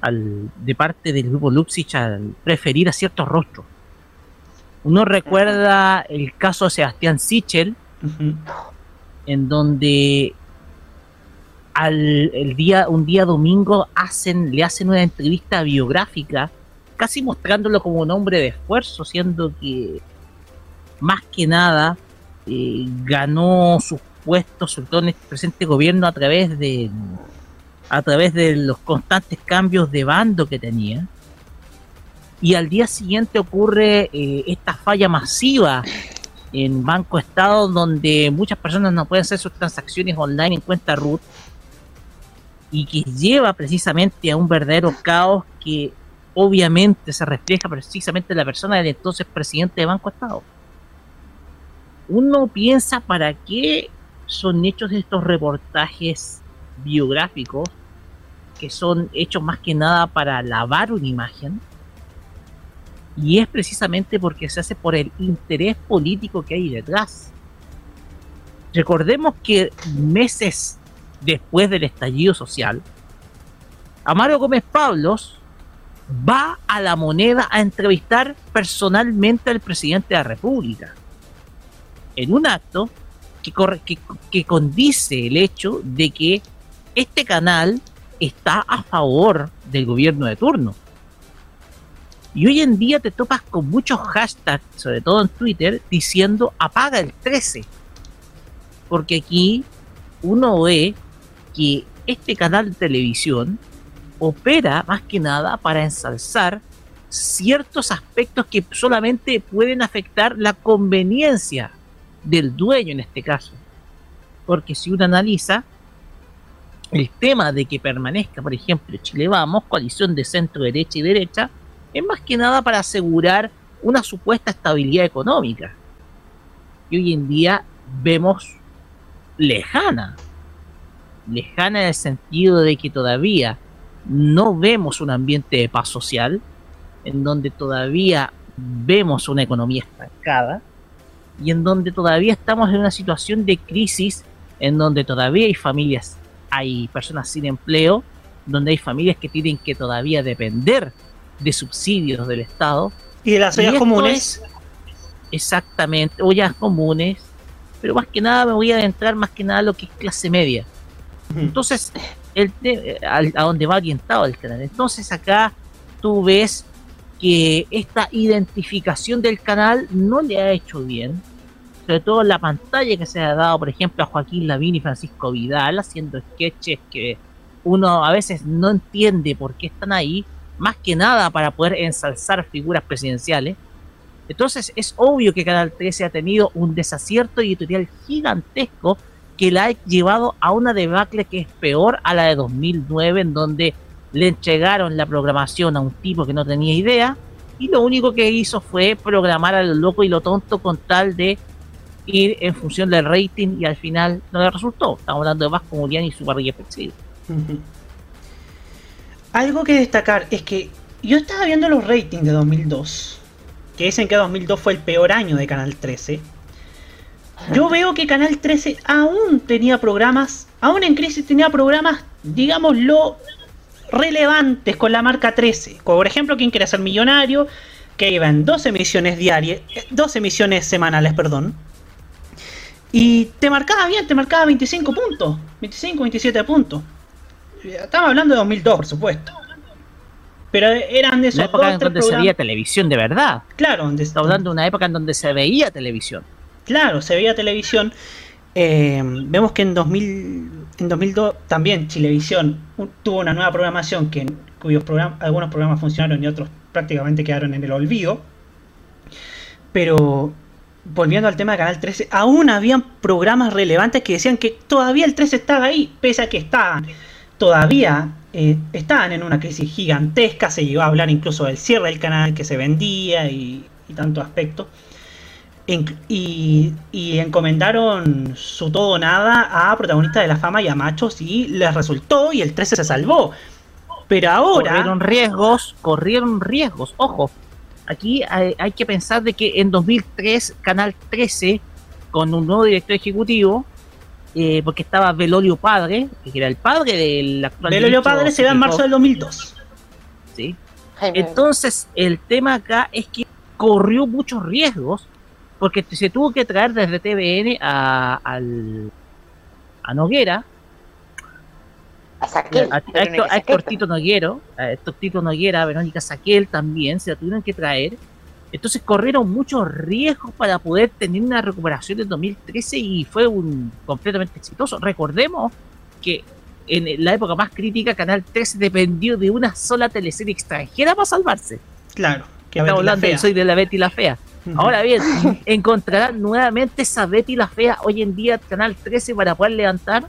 al de parte del grupo Luxich al preferir a ciertos rostros. Uno recuerda el caso de Sebastián Sichel, en donde al el día, un día domingo hacen, le hacen una entrevista biográfica, casi mostrándolo como un hombre de esfuerzo, siendo que más que nada eh, ganó sus puestos, sobre todo en este presente gobierno, a través de a través de los constantes cambios de bando que tenía. Y al día siguiente ocurre eh, esta falla masiva en Banco Estado donde muchas personas no pueden hacer sus transacciones online en cuenta root y que lleva precisamente a un verdadero caos que obviamente se refleja precisamente en la persona del entonces presidente de Banco Estado. Uno piensa para qué son hechos estos reportajes biográficos que son hechos más que nada para lavar una imagen y es precisamente porque se hace por el interés político que hay detrás. Recordemos que meses después del estallido social, Amaro Gómez Pablos va a la moneda a entrevistar personalmente al presidente de la República. En un acto que, que condice el hecho de que este canal está a favor del gobierno de turno. Y hoy en día te topas con muchos hashtags, sobre todo en Twitter, diciendo apaga el 13. Porque aquí uno ve que este canal de televisión opera más que nada para ensalzar ciertos aspectos que solamente pueden afectar la conveniencia del dueño en este caso. Porque si uno analiza el tema de que permanezca, por ejemplo, Chile Vamos, coalición de centro, derecha y derecha, es más que nada para asegurar una supuesta estabilidad económica. Y hoy en día vemos lejana, lejana en el sentido de que todavía no vemos un ambiente de paz social, en donde todavía vemos una economía estancada y en donde todavía estamos en una situación de crisis, en donde todavía hay familias, hay personas sin empleo, donde hay familias que tienen que todavía depender de subsidios del Estado. Y de las ollas comunes. exactamente, ollas comunes, pero más que nada me voy a adentrar más que nada a lo que es clase media. Entonces, a, a donde va orientado el canal. Entonces acá tú ves que esta identificación del canal no le ha hecho bien, sobre todo la pantalla que se ha dado, por ejemplo, a Joaquín Lavín y Francisco Vidal haciendo sketches que uno a veces no entiende por qué están ahí, más que nada para poder ensalzar figuras presidenciales. Entonces es obvio que Canal 13 ha tenido un desacierto editorial gigantesco que la ha llevado a una debacle que es peor a la de 2009, en donde le entregaron la programación a un tipo que no tenía idea y lo único que hizo fue programar a lo loco y lo tonto con tal de ir en función del rating y al final no le resultó. Estamos hablando de Vasco Muriani y su. Algo que destacar es que yo estaba viendo los ratings de 2002, que dicen que 2002 fue el peor año de Canal 13. Yo veo que Canal 13 aún tenía programas, aún en crisis tenía programas, digámoslo, relevantes con la marca 13. Como por ejemplo, ¿Quién quiere ser millonario? Que iba en dos emisiones diarias, eh, dos emisiones semanales, perdón. Y te marcaba bien, te marcaba 25 puntos, 25, 27 puntos. Estamos hablando de 2002, por supuesto. Pero eran de esos una época en donde se veía televisión de verdad. Claro, donde estamos hablando de una época en donde se veía televisión. Claro, se veía televisión. Eh, vemos que en, 2000, en 2002 también Chilevisión tuvo una nueva programación que cuyos programas, algunos programas funcionaron y otros prácticamente quedaron en el olvido. Pero volviendo al tema de Canal 13, aún habían programas relevantes que decían que todavía el 13 estaba ahí, pese a que estaban todavía eh, estaban en una crisis gigantesca, se llegó a hablar incluso del cierre del canal que se vendía y, tanto aspecto. Y, encomendaron su todo o nada a protagonistas de la fama y a machos y les resultó y el 13 se salvó. Pero ahora... Corrieron riesgos, corrieron riesgos, ojo. Aquí hay, hay que pensar de que en 2003 Canal 13, con un nuevo director ejecutivo, eh, porque estaba Velorio Padre, que era el padre del actual. Velorio Padre se va en marzo del 2002. Sí. Entonces, el tema acá es que corrió muchos riesgos, porque se tuvo que traer desde TVN a, al, a Noguera. A Saquel. A, Héctor, Tito Noguero, a Héctor Tito Noguera, Verónica Saquel también, se la tuvieron que traer entonces corrieron muchos riesgos para poder tener una recuperación del 2013 y fue un completamente exitoso. Recordemos que en la época más crítica Canal 13 dependió de una sola teleserie extranjera para salvarse. Claro, que estamos hablando de Soy de la Betty la Fea. Ahora bien, encontrarán nuevamente esa Betty la Fea hoy en día Canal 13 para poder levantar.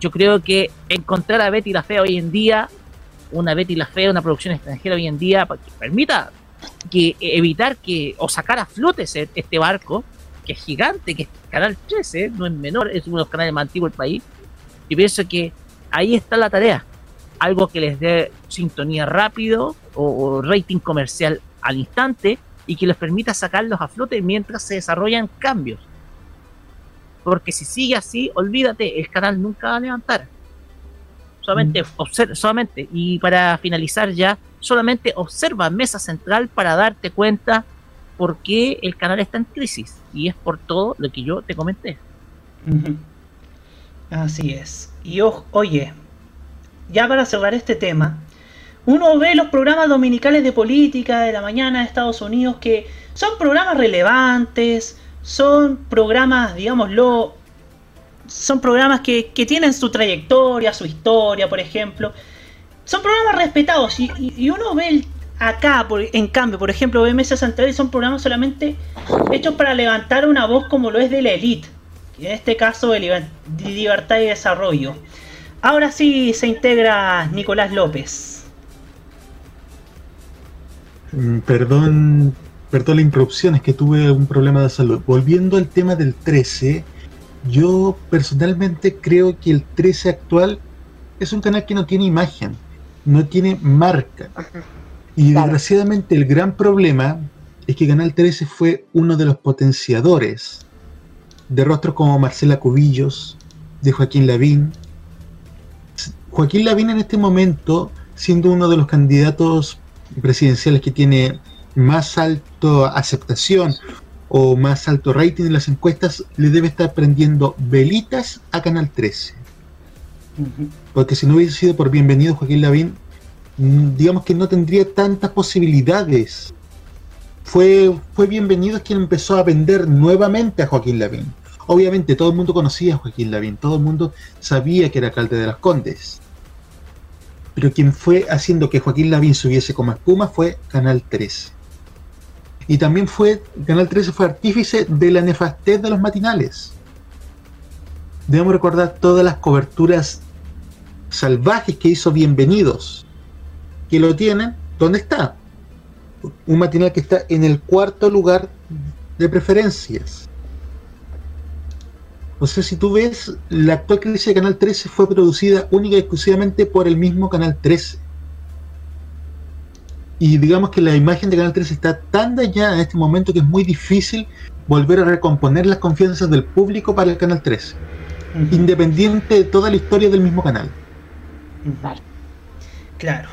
yo creo que encontrar a Betty la Fea hoy en día, una Betty la Fea, una producción extranjera hoy en día, para que permita que evitar que o sacar a flote este barco, que es gigante, que es Canal 13, no es menor, es uno de los canales más antiguos del país, y pienso que ahí está la tarea, algo que les dé sintonía rápido o, o rating comercial al instante y que les permita sacarlos a flote mientras se desarrollan cambios. Porque si sigue así, olvídate, el canal nunca va a levantar. Solamente, mm. solamente, y para finalizar ya, solamente observa Mesa Central para darte cuenta por qué el canal está en crisis. Y es por todo lo que yo te comenté. Así es. Y oye, ya para cerrar este tema, uno ve los programas dominicales de política de la mañana de Estados Unidos que son programas relevantes, son programas, digámoslo, son programas que, tienen su trayectoria, su historia, por ejemplo. Son programas respetados y, uno ve acá, en cambio, por ejemplo, BMS y son programas solamente hechos para levantar una voz como lo es de la élite, en este caso de Libertad y Desarrollo. Ahora sí se integra Nicolás López. Mm, perdón, perdón la interrupción, es que tuve un problema de salud. Volviendo al tema del 13, yo personalmente creo que el 13 actual es un canal que no tiene imagen, no tiene marca. Y desgraciadamente el gran problema es que Canal 13 fue uno de los potenciadores de rostros como Marcela Cubillos, de Joaquín Lavín. Joaquín Lavín en este momento, siendo uno de los candidatos presidenciales que tiene más alta aceptación o más alto rating en las encuestas, le debe estar prendiendo velitas a Canal 13. Porque si no hubiese sido por bienvenido Joaquín Lavín, mm, digamos que no tendría tantas posibilidades. Fue, fue bienvenido quien empezó a vender nuevamente a Joaquín Lavín. Obviamente todo el mundo conocía a Joaquín Lavín, todo el mundo sabía que era alcalde de las Condes. Pero quien fue haciendo que Joaquín Lavín subiese como espuma fue Canal 13. Y también fue, Canal 13 fue artífice de la nefastez de los matinales. Debemos recordar todas las coberturas salvajes que hizo Bienvenidos, que lo tienen, ¿dónde está? Un matinal que está en el cuarto lugar de preferencias. O sea, si tú ves, la actual crisis de Canal 13 fue producida única y exclusivamente por el mismo Canal 13 y digamos que la imagen de Canal 13 está tan dañada en este momento que es muy difícil volver a recomponer las confianzas del público para el Canal 13, independiente de toda la historia del mismo canal. Claro.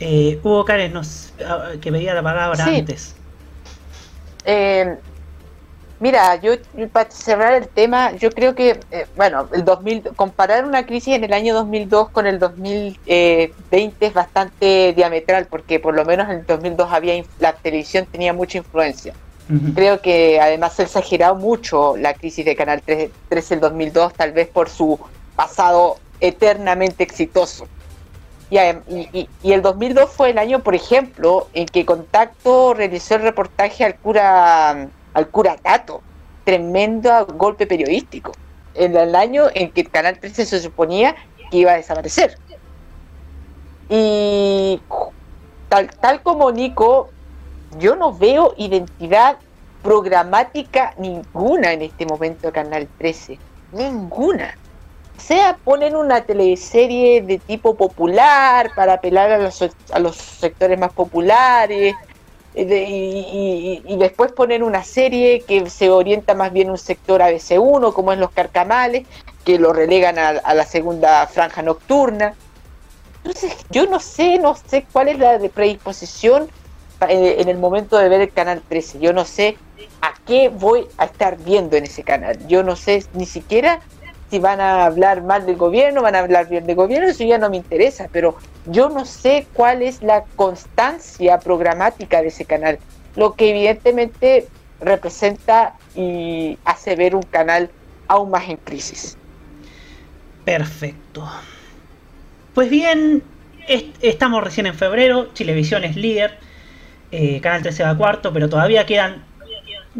Eh, Hugo Karen, nos, ah, que veía la palabra antes. Eh, Mira, yo para cerrar el tema, yo creo que, eh, bueno, el 2000, comparar una crisis en el año 2002 con el 2020 es bastante diametral, porque por lo menos en el 2002 había la televisión tenía mucha influencia. Creo que además se ha exagerado mucho la crisis de Canal 3, 13 el 2002, tal vez por su pasado eternamente exitoso. Y, y, y, el 2002 fue el año, por ejemplo, en que Contacto realizó el reportaje al cura al cura Tato. Tremendo golpe periodístico. En el año en que Canal 13 se suponía que iba a desaparecer. Y tal, tal como Nico, yo no veo identidad programática ninguna en este momento de Canal 13. Ninguna. O sea, ponen una teleserie de tipo popular para apelar a los, a los sectores más populares, y, después ponen una serie que se orienta más bien un sector ABC1, como es Los Carcamales, que lo relegan a, la segunda franja nocturna. Entonces, yo no sé, no sé cuál es la predisposición eh, en el momento de ver el canal 13. Yo no sé a qué voy a estar viendo en ese canal. Yo no sé ni siquiera si van a hablar mal del gobierno, van a hablar bien del gobierno, eso ya no me interesa, pero yo no sé cuál es la constancia programática de ese canal, lo que evidentemente representa y hace ver un canal aún más en crisis. Perfecto. Pues bien, estamos recién en febrero, Chilevisión es líder, eh, Canal 13 va cuarto, pero todavía quedan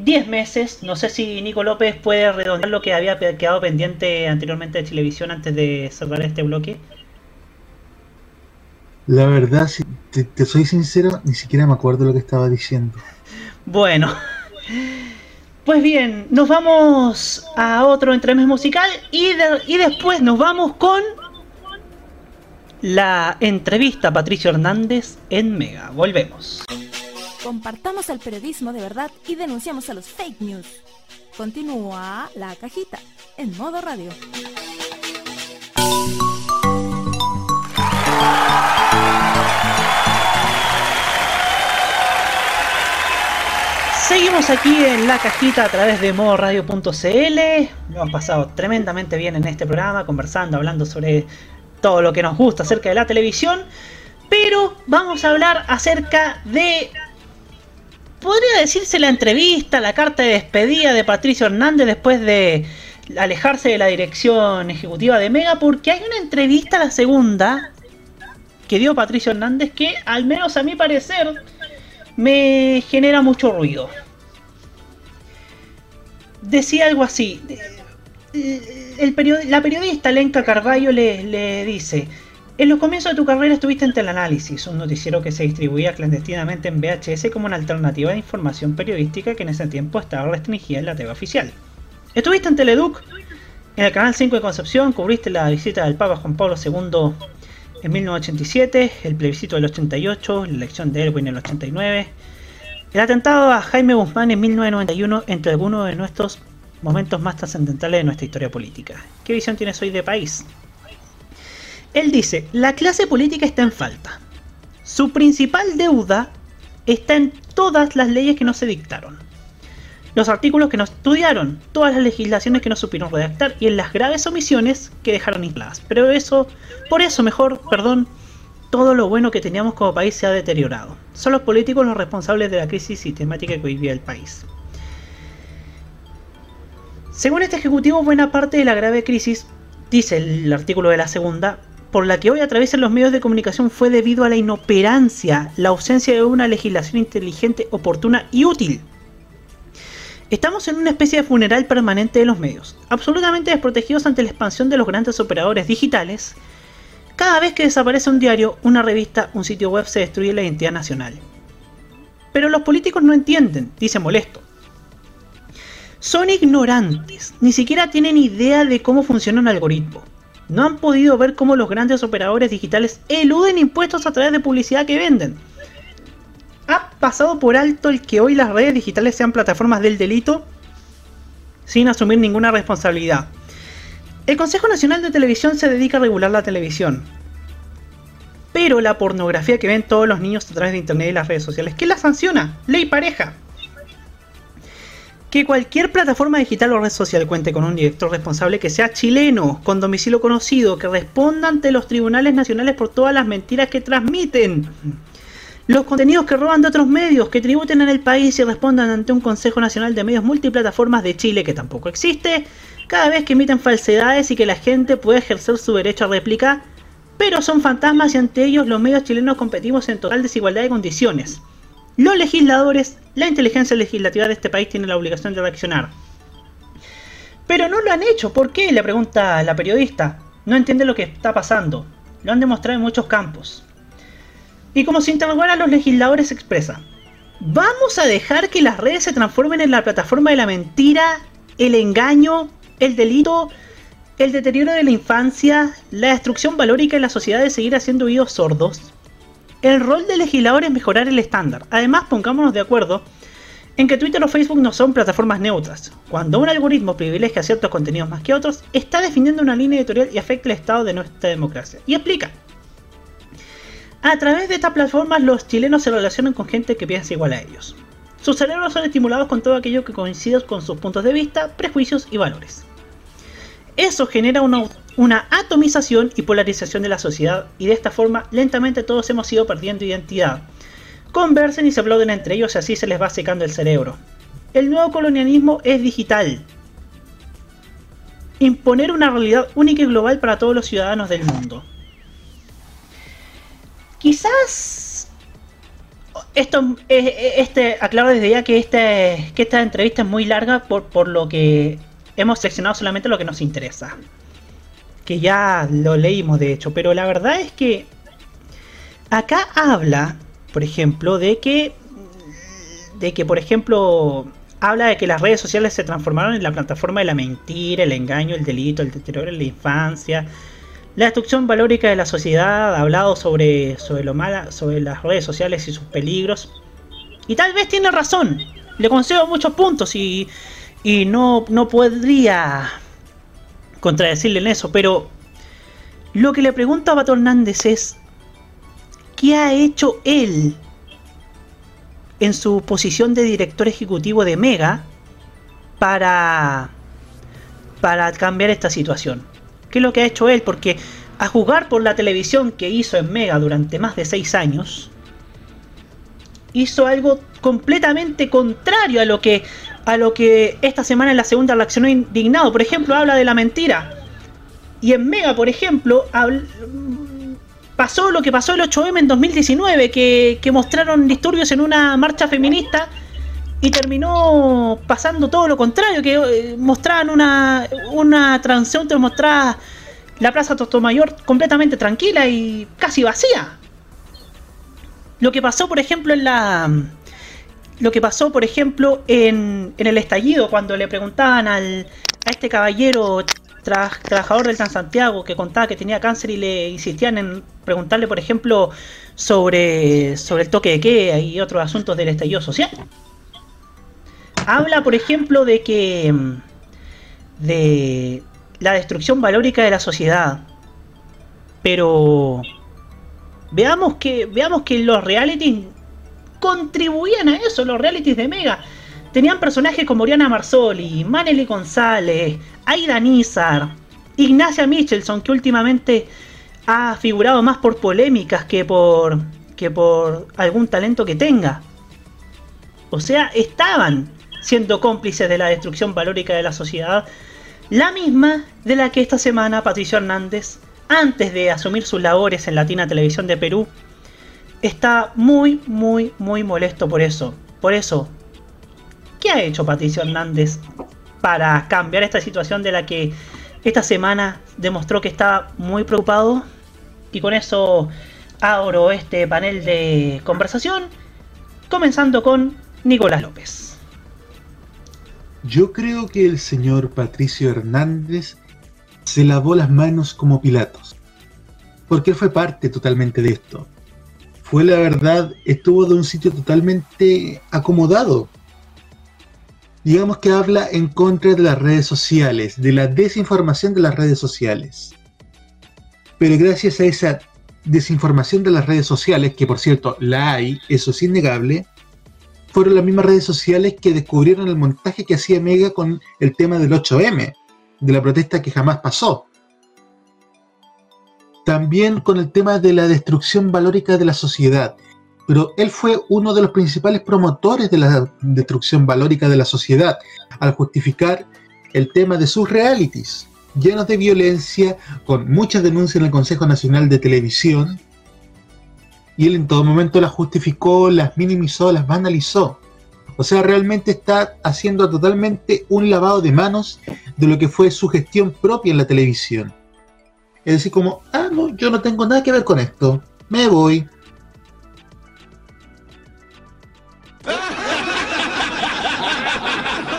10 meses. No sé si Nico López puede redondear lo que había quedado pendiente anteriormente de Televisión antes de cerrar este bloque. La verdad, si te, te soy sincero, ni siquiera me acuerdo lo que estaba diciendo. Bueno, pues bien, nos vamos a otro entremés musical y, de- y después nos vamos con la entrevista a Patricio Hernández en Mega. Volvemos. Compartamos el periodismo de verdad y denunciamos a los fake news. Continúa la cajita en modo radio. Seguimos aquí en la cajita a través de modoradio.cl. Lo hemos pasado tremendamente bien en este programa, conversando, hablando sobre todo lo que nos gusta acerca de la televisión. Pero vamos a hablar acerca de. Podría decirse la entrevista, la carta de despedida de Patricio Hernández después de alejarse de la dirección ejecutiva de Mega, porque hay una entrevista, la segunda, que dio Patricio Hernández, que al menos a mi parecer me genera mucho ruido. Decía algo así. El period- la periodista Lenka Carballo le dice, en los comienzos de tu carrera estuviste en Teleanálisis, un noticiero que se distribuía clandestinamente en VHS como una alternativa de información periodística que en ese tiempo estaba restringida en la TV oficial. Estuviste en Teleduc, en el Canal 5 de Concepción, cubriste la visita del Papa Juan Pablo II en 1987, el plebiscito del 88, la elección de Erwin en el 89, el atentado a Jaime Guzmán en 1991, entre algunos de nuestros momentos más trascendentales de nuestra historia política. ¿Qué visión tienes hoy de país? Él dice, la clase política está en falta. Su principal deuda está en todas las leyes que no se dictaron, los artículos que no estudiaron, todas las legislaciones que no supieron redactar y en las graves omisiones que dejaron instaladas. Pero eso, por eso mejor, perdón, todo lo bueno que teníamos como país se ha deteriorado. Son los políticos los responsables de la crisis sistemática que vive el país. Según este ejecutivo, buena parte de la grave crisis, dice el artículo de la segunda, por la que hoy atraviesan los medios de comunicación fue debido a la inoperancia, la ausencia de una legislación inteligente, oportuna y útil. Estamos en una especie de funeral permanente de los medios, absolutamente desprotegidos ante la expansión de los grandes operadores digitales. Cada vez que desaparece un diario, una revista, un sitio web se destruye la identidad nacional. Pero los políticos no entienden, dice molesto. Son ignorantes, ni siquiera tienen idea de cómo funciona un algoritmo. No han podido ver cómo los grandes operadores digitales eluden impuestos a través de publicidad que venden. ¿Ha pasado por alto el que hoy las redes digitales sean plataformas del delito sin asumir ninguna responsabilidad? El Consejo Nacional de Televisión se dedica a regular la televisión. Pero la pornografía que ven todos los niños a través de internet y las redes sociales, ¿qué la sanciona? Ley pareja. Que cualquier plataforma digital o red social cuente con un director responsable que sea chileno, con domicilio conocido, que responda ante los tribunales nacionales por todas las mentiras que transmiten. Los contenidos que roban de otros medios, que tributen en el país y respondan ante un Consejo Nacional de Medios Multiplataformas de Chile que tampoco existe, cada vez que emiten falsedades y que la gente puede ejercer su derecho a réplica, pero son fantasmas y ante ellos los medios chilenos competimos en total desigualdad de condiciones. Los legisladores, la inteligencia legislativa de este país tiene la obligación de reaccionar. Pero no lo han hecho, ¿por qué? Le pregunta la periodista. No entiende lo que está pasando. Lo han demostrado en muchos campos. Y como se interrogara a los legisladores expresa, ¿vamos a dejar que las redes se transformen en la plataforma de la mentira, el engaño, el delito, el deterioro de la infancia, la destrucción valórica de la sociedad de seguir haciendo oídos sordos? El rol del legislador es mejorar el estándar. Además, pongámonos de acuerdo en que Twitter o Facebook no son plataformas neutras. Cuando un algoritmo privilegia ciertos contenidos más que otros, está definiendo una línea editorial y afecta el estado de nuestra democracia. Y explica. A través de estas plataformas los chilenos se relacionan con gente que piensa igual a ellos. Sus cerebros son estimulados con todo aquello que coincide con sus puntos de vista, prejuicios y valores. Eso genera una, atomización y polarización de la sociedad y de esta forma lentamente todos hemos ido perdiendo identidad. Conversen y se aplauden entre ellos y así se les va secando el cerebro. El nuevo colonialismo es digital. Imponer una realidad única y global para todos los ciudadanos del mundo. Quizás esto este aclaro desde ya que este que esta entrevista es muy larga por, por lo que hemos seleccionado solamente lo que nos interesa. Que ya lo leímos de hecho, pero la verdad es que acá habla, por ejemplo, de que de que por ejemplo habla de que las redes sociales se transformaron en la plataforma de la mentira, el engaño, el delito, el deterioro en la infancia, la destrucción valórica de la sociedad, ha hablado sobre, sobre lo mala, sobre las redes sociales y sus peligros. Y tal vez tiene razón. Le concedo muchos puntos y, y no, no podría contradecirle en eso. Pero lo que le pregunto a Pato Hernández es, ¿qué ha hecho él en su posición de director ejecutivo de Mega para, para cambiar esta situación? ¿Qué es lo que ha hecho él? Porque a jugar por la televisión que hizo en Mega durante más de 6 años, hizo algo completamente contrario a lo que a lo que esta semana en la segunda reaccionó indignado. Por ejemplo, habla de la mentira. Y en Mega, por ejemplo, pasó lo que pasó el 8M en 2019, que, mostraron disturbios en una marcha feminista y terminó pasando todo lo contrario, que eh, mostraban una, una transición, te mostraba la Plaza Tostomayor completamente tranquila y casi vacía. Lo que pasó, por ejemplo, en la... Lo que pasó, por ejemplo, en, en el estallido, cuando le preguntaban al, a este caballero trabajador del Santiago que contaba que tenía cáncer y le insistían en preguntarle, por ejemplo, sobre, sobre el toque de queda y otros asuntos del estallido social habla, por ejemplo, de que. de la destrucción valórica de la sociedad. Pero. Veamos que. Veamos que los realities contribuían a eso, los realities de Mega. Tenían personajes como Oriana Marzoli, Manely González, Aida Nizar, Ignacia Michelson, que últimamente ha figurado más por polémicas que por, que por algún talento que tenga. O sea, estaban siendo cómplices de la destrucción valórica de la sociedad, la misma de la que esta semana Patricio Hernández, antes de asumir sus labores en Latina Televisión de Perú, está muy, muy, muy molesto por eso. Por eso, ¿qué ha hecho Patricio Hernández para cambiar esta situación de la que esta semana demostró que estaba muy preocupado? Y con eso abro este panel de conversación, comenzando con Nicolás López. Yo creo que el señor Patricio Hernández se lavó las manos como Pilatos, porque él fue parte totalmente de esto. Fue la verdad, estuvo de un sitio totalmente acomodado. Digamos que habla en contra de las redes sociales, de la desinformación de las redes sociales. Pero gracias a esa desinformación de las redes sociales, que por cierto la hay, eso es innegable, fueron las mismas redes sociales que descubrieron el montaje que hacía Mega con el tema del 8M, de la protesta que jamás pasó. También con el tema de la destrucción valórica de la sociedad. Pero él fue uno de los principales promotores de la destrucción valórica de la sociedad al justificar el tema de sus realities, llenos de violencia, con muchas denuncias en el Consejo Nacional de Televisión, y él en todo momento las justificó, las minimizó, las banalizó. O sea, realmente está haciendo totalmente un lavado de manos de lo que fue su gestión propia en la televisión. Es decir, como, ah, no, yo no tengo nada que ver con esto, me voy.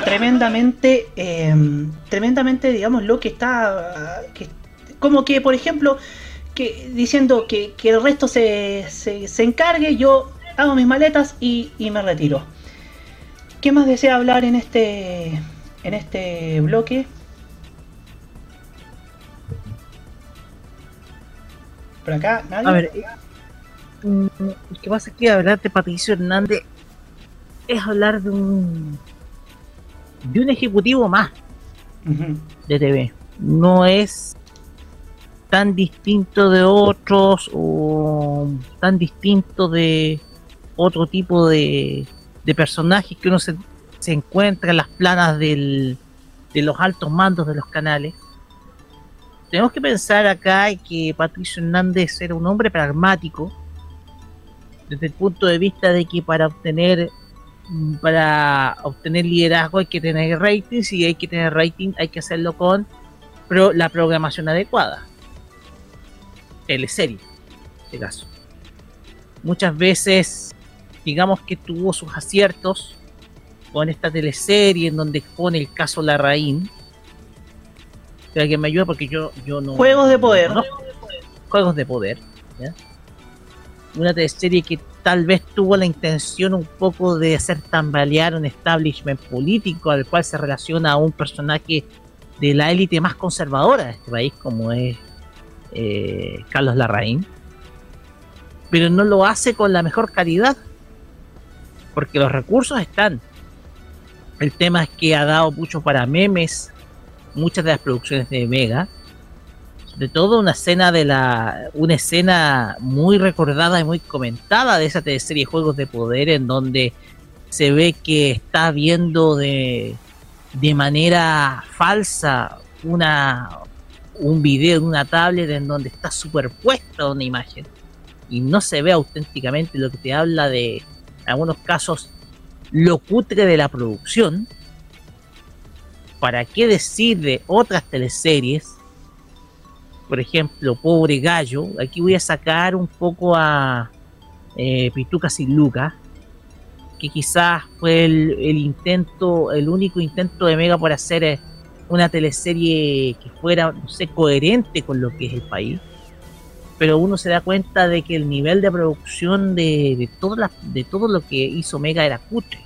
Tremendamente, em, tremendamente, digamos, lo que está, como que, por ejemplo, diciendo que, el resto se, se, encargue, yo hago mis maletas y, me retiro. ¿Qué más desea hablar en este, en este bloque? Por acá, nadie. A ver, mm, lo que pasa es que hablar de Patricio Hernández es hablar de un de un ejecutivo más de TV. No es tan distinto de otros o tan distinto de otro tipo de, de personajes que uno se, se, encuentra en las planas del, de los altos mandos de los canales. Tenemos que pensar acá que Patricio Hernández era un hombre pragmático desde el punto de vista de que para obtener para obtener liderazgo hay que tener ratings y hay que tener rating hay que hacerlo con pro, la programación adecuada. Teleserie en este caso. Muchas veces digamos que tuvo sus aciertos con esta teleserie en donde expone el caso Larraín que alguien me ayuda porque yo, yo no Juegos de poder. no- juegos de poder ¿ya? una teleserie que tal vez tuvo la intención un poco de hacer tambalear un establishment político al cual se relaciona a un personaje de la élite más conservadora de este país como es eh, Carlos Larraín pero no lo hace con la mejor calidad porque los recursos están el tema es que ha dado mucho para memes muchas de las producciones de Mega de todo una escena de la una escena muy recordada y muy comentada de esa serie Juegos de Poder en donde se ve que está viendo de, de manera falsa una un video de una tablet en donde está superpuesta una imagen. Y no se ve auténticamente lo que te habla de en algunos casos lo cutre de la producción para qué decir de otras teleseries por ejemplo, Pobre Gallo, aquí voy a sacar un poco a eh, Pituca sin Luca, que quizás fue el, intento, el único intento de Mega por hacer eh, una teleserie que fuera, no sé, coherente con lo que es el país. Pero uno se da cuenta de que el nivel de producción de, de, todas las- de todo lo que hizo Mega era cutre.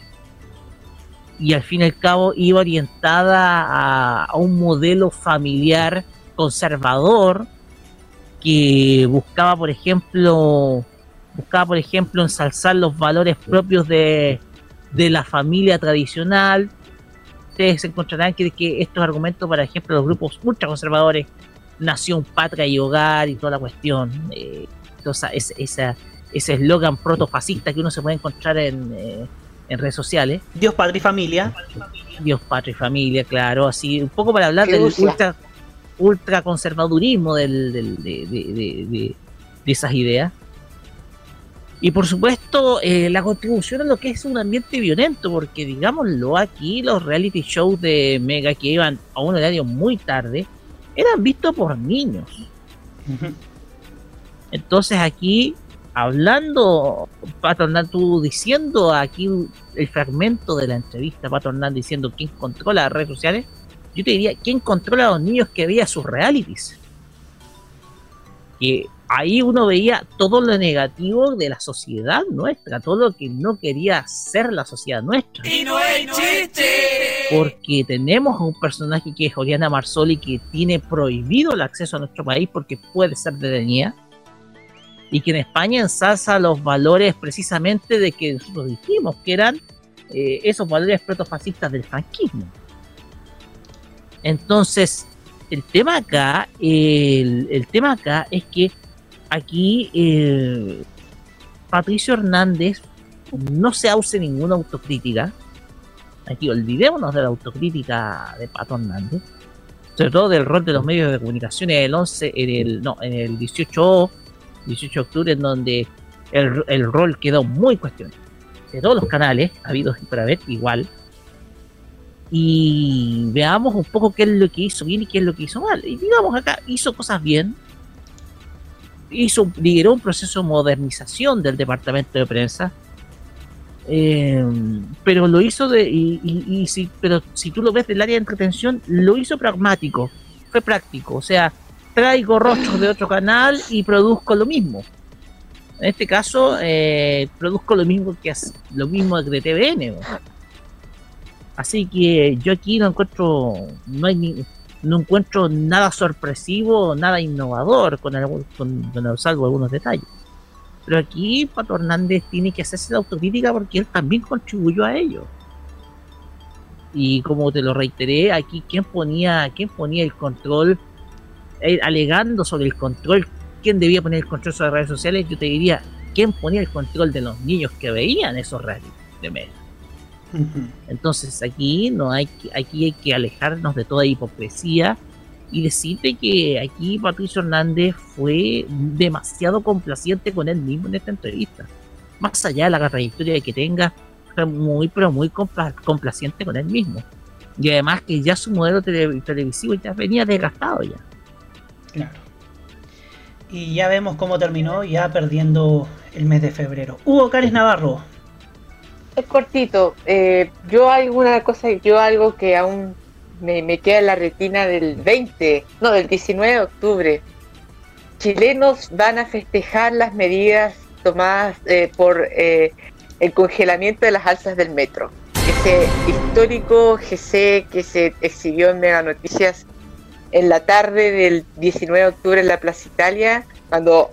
Y al fin y al cabo iba orientada a, a un modelo familiar conservador que buscaba por ejemplo buscaba por ejemplo ensalzar los valores propios de, de la familia tradicional. Ustedes encontrarán que, que estos argumentos por ejemplo los grupos ultraconservadores nación patria y hogar y toda la cuestión eh, esa- esa- ese eslogan protofascista que uno se puede encontrar en, eh, en redes sociales Dios, patria y familia. Dios, patria y familia, claro, así, un poco para hablar del ultra, ultra conservadurismo del, del- de, de- de- de- de esas ideas. Y por supuesto, eh, la contribución a lo que es un ambiente violento, porque digámoslo aquí, los reality shows de Mega que iban a un horario muy tarde, eran vistos por niños. Entonces aquí, hablando, Pato Hernán, tú diciendo aquí el fragmento de la entrevista, Pato Hernán diciendo quién controla las redes sociales, yo te diría, ¿quién controla a los niños que veía sus realities? Que ahí uno veía todo lo negativo de la sociedad nuestra, todo lo que no quería ser la sociedad nuestra. Y no es chiste. Porque tenemos a un personaje que es Oriana Marsoli que tiene prohibido el acceso a nuestro país porque puede ser detenida. Y que en España ensalza los valores precisamente de que nosotros dijimos que eran eh, esos valores protofascistas del franquismo. Entonces, el tema acá, el, tema acá es que aquí eh, Patricio Hernández no se hace ninguna autocrítica. Aquí olvidémonos de la autocrítica de Pato Hernández. Sobre todo del rol de los medios de comunicación en el 11, en el, no, en el 18, 18 de octubre, en donde el, el rol quedó muy cuestionado. De todos los canales, habidos y por haber, igual. Y veamos un poco qué es lo que hizo bien y qué es lo que hizo mal. Y digamos acá, hizo cosas bien. Hizo, lideró un proceso de modernización del departamento de prensa. Eh, pero lo hizo de. Y, y- y si, pero si tú lo ves del área de entretención, lo hizo pragmático. Fue práctico. O sea, traigo rostros de otro canal y produzco lo mismo. En este caso, eh, produzco lo mismo que lo mismo de TVN. Así que yo aquí no encuentro, no encuentro nada sorpresivo, nada innovador, con, algún- con, con- salvo algunos detalles. Pero aquí Pato Hernández tiene que hacerse la autocrítica porque él también contribuyó a ello. Y como te lo reiteré, aquí quién ponía, quién ponía el control, eh, alegando sobre el control, quién debía poner el control sobre las redes sociales, yo te diría, quién ponía el control de los niños que veían esos realities de Mega. Entonces aquí no hay que, aquí hay que alejarnos de toda hipocresía y decirte que aquí Patricio Hernández fue demasiado complaciente con él mismo en esta entrevista. más allá de la trayectoria que tenga, fue muy, pero muy compla- complaciente con él mismo. Y además que ya su modelo tele- televisivo ya venía desgastado ya. Claro. Y ya vemos cómo terminó, ya perdiendo el mes de febrero. Hugo Cárez Navarro. Es cortito. Eh, yo alguna cosa, yo algo que aún me, me queda en la retina del 20, no, del 19 de octubre. Chilenos van a festejar las medidas tomadas eh, por eh, el congelamiento de las alzas del metro. Ese histórico GC que se exhibió en Mega Noticias en la tarde del 19 de octubre en la Plaza Italia, cuando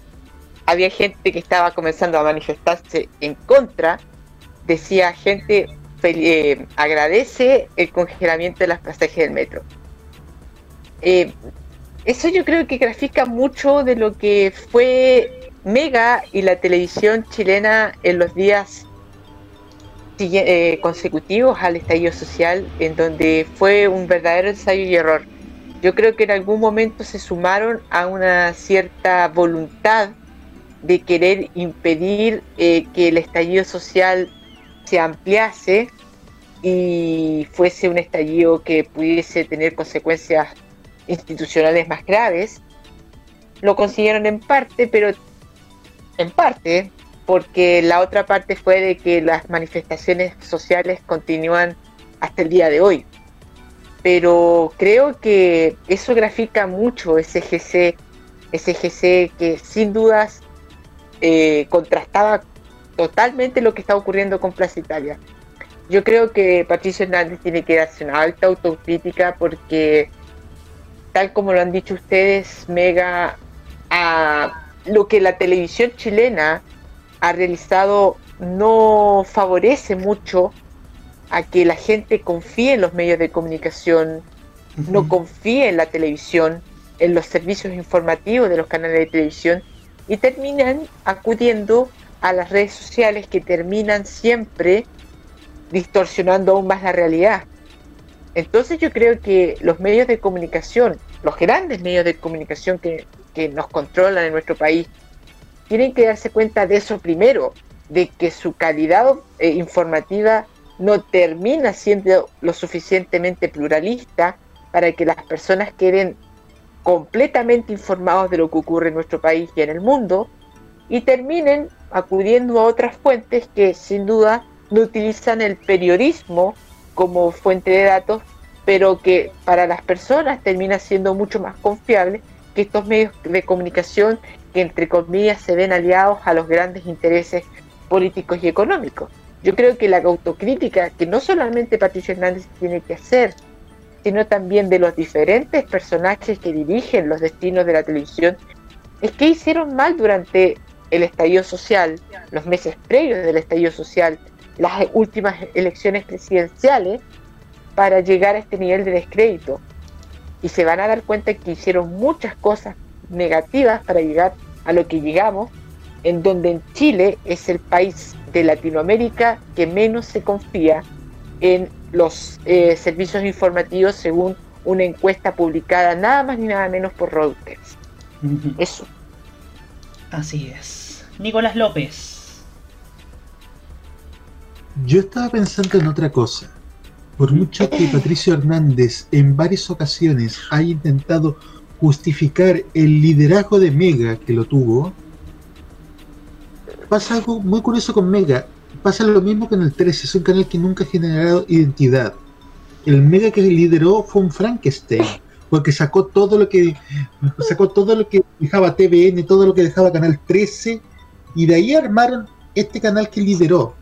había gente que estaba comenzando a manifestarse en contra decía gente eh, agradece el congelamiento de las pasajes del metro. Eh, eso yo creo que grafica mucho de lo que fue Mega y la televisión chilena en los días eh, consecutivos al estallido social, en donde fue un verdadero ensayo y error. Yo creo que en algún momento se sumaron a una cierta voluntad de querer impedir eh, que el estallido social se ampliase y fuese un estallido que pudiese tener consecuencias institucionales más graves. Lo consiguieron en parte, pero en parte porque la otra parte fue de que las manifestaciones sociales continúan hasta el día de hoy. Pero creo que eso grafica mucho ese GC, que sin dudas eh, contrastaba totalmente lo que está ocurriendo con Plaza Italia. Yo creo que Patricio Hernández tiene que darse una alta autocrítica porque, tal como lo han dicho ustedes, Mega, a lo que la televisión chilena ha realizado no favorece mucho a que la gente confíe en los medios de comunicación, no confíe en la televisión, en los servicios informativos de los canales de televisión y terminan acudiendo a las redes sociales que terminan siempre distorsionando aún más la realidad. Entonces yo creo que los medios de comunicación, los grandes medios de comunicación que, que nos controlan en nuestro país, tienen que darse cuenta de eso primero, de que su calidad eh, informativa no termina siendo lo suficientemente pluralista para que las personas queden completamente informados de lo que ocurre en nuestro país y en el mundo y terminen acudiendo a otras fuentes que sin duda no utilizan el periodismo como fuente de datos, pero que para las personas termina siendo mucho más confiable que estos medios de comunicación que entre comillas se ven aliados a los grandes intereses políticos y económicos. Yo creo que la autocrítica que no solamente Patricio Hernández tiene que hacer, sino también de los diferentes personajes que dirigen los destinos de la televisión, es que hicieron mal durante el estallido social, los meses previos del estallido social, las últimas elecciones presidenciales, para llegar a este nivel de descrédito. Y se van a dar cuenta que hicieron muchas cosas negativas para llegar a lo que llegamos, en donde en Chile es el país de Latinoamérica que menos se confía en los eh, servicios informativos según una encuesta publicada nada más ni nada menos por Reuters. Eso. Así es. Nicolás López. Yo estaba pensando en otra cosa. Por mucho que Patricio Hernández en varias ocasiones haya intentado justificar el liderazgo de Mega que lo tuvo, pasa algo muy curioso con Mega. Pasa lo mismo que en el 13, es un canal que nunca ha generado identidad. El Mega que lideró fue un Frankenstein, porque sacó todo lo que sacó todo lo que dejaba TVN, todo lo que dejaba Canal 13, y de ahí armaron este canal que lideró.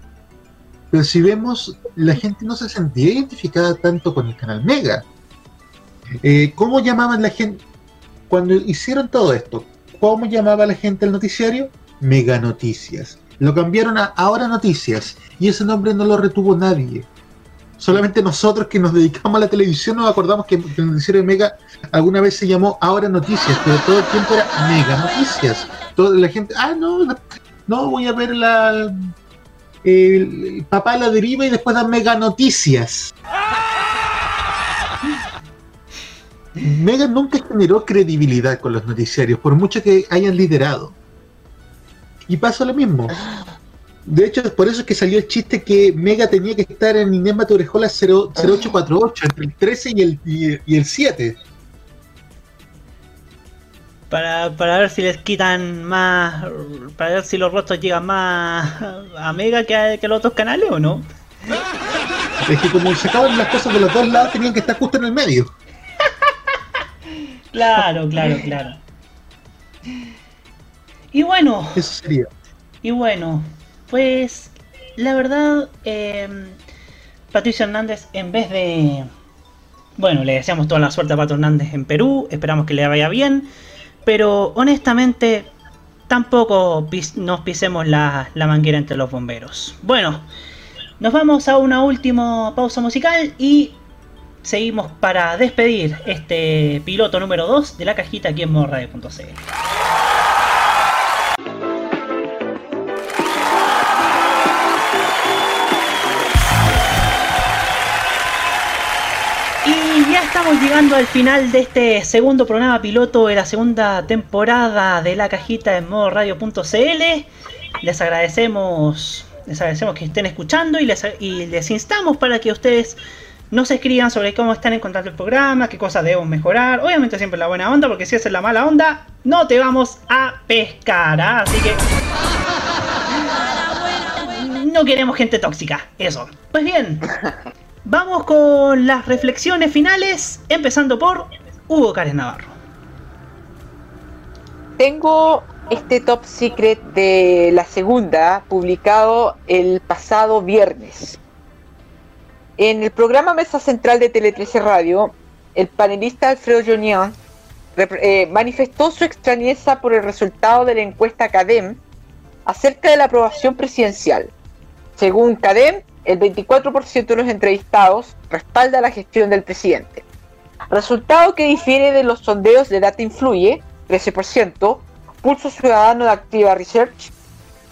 Pero si vemos, la gente no se sentía identificada tanto con el canal Mega. Eh, ¿Cómo llamaban la gente? Cuando hicieron todo esto, ¿cómo llamaba la gente al noticiario? Mega Noticias. Lo cambiaron a Ahora Noticias y ese nombre no lo retuvo nadie. Solamente nosotros que nos dedicamos a la televisión nos acordamos que el noticiero de Mega alguna vez se llamó Ahora Noticias, pero todo el tiempo era Mega Noticias. La gente, ah, no, no, voy a ver la, el, el papá la deriva y después da Mega Noticias. Mega nunca generó credibilidad con los noticiarios, por mucho que hayan liderado. Y pasa lo mismo. De hecho, por eso es que salió el chiste que Mega tenía que estar en Inés Matorejola 0, 0848, entre el 13 y el, y, y el 7. Para, para ver si les quitan más. Para ver si los rostros llegan más a Mega que a, que a los otros canales o no. Es que como sacaban las cosas de los dos lados, tenían que estar justo en el medio. Claro, claro, claro. Y bueno, Eso sería. y bueno, pues la verdad, eh, Patricio Hernández, en vez de... Bueno, le deseamos toda la suerte a Pato Hernández en Perú, esperamos que le vaya bien, pero honestamente tampoco pis- nos pisemos la, la manguera entre los bomberos. Bueno, nos vamos a una última pausa musical y seguimos para despedir este piloto número 2 de la cajita aquí en morradio.cl. estamos llegando al final de este segundo programa piloto de la segunda temporada de la cajita en modo radio.cl. Les agradecemos, les agradecemos que estén escuchando y les, y les instamos para que ustedes nos escriban sobre cómo están encontrando el programa, qué cosas debemos mejorar. Obviamente siempre la buena onda, porque si es la mala onda, no te vamos a pescar. ¿ah? Así que no queremos gente tóxica. Eso. Pues bien, vamos con las reflexiones finales, empezando por Hugo Cárez Navarro. Tengo este top secret de la segunda, publicado el pasado viernes. En el programa Mesa Central de Tele 13 Radio, el panelista Alfredo Jonian eh, manifestó su extrañeza por el resultado de la encuesta CADEM acerca de la aprobación presidencial. Según CADEM, el 24% de los entrevistados respalda la gestión del presidente. Resultado que difiere de los sondeos de Data Influye, 13%, Pulso Ciudadano de Activa Research,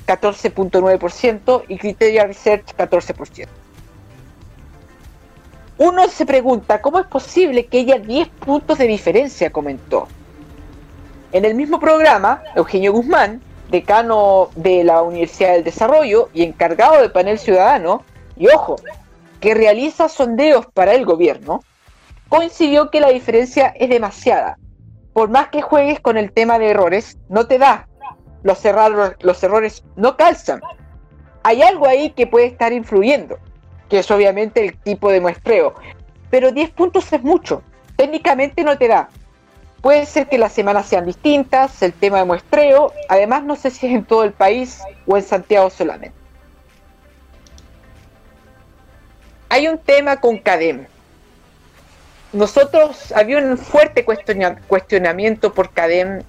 14.9% y Criteria Research, 14%. Uno se pregunta, ¿cómo es posible que haya 10 puntos de diferencia? comentó. En el mismo programa, Eugenio Guzmán, decano de la Universidad del Desarrollo y encargado del panel ciudadano, y ojo, que realiza sondeos para el gobierno, coincidió que la diferencia es demasiada. Por más que juegues con el tema de errores, no te da. Los, los errores no calzan. Hay algo ahí que puede estar influyendo, que es obviamente el tipo de muestreo. Pero 10 puntos es mucho. Técnicamente no te da. Puede ser que las semanas sean distintas, el tema de muestreo. Además, no sé si es en todo el país o en Santiago solamente. Hay un tema con CADEM. Nosotros había un fuerte cuestiona- cuestionamiento por CADEM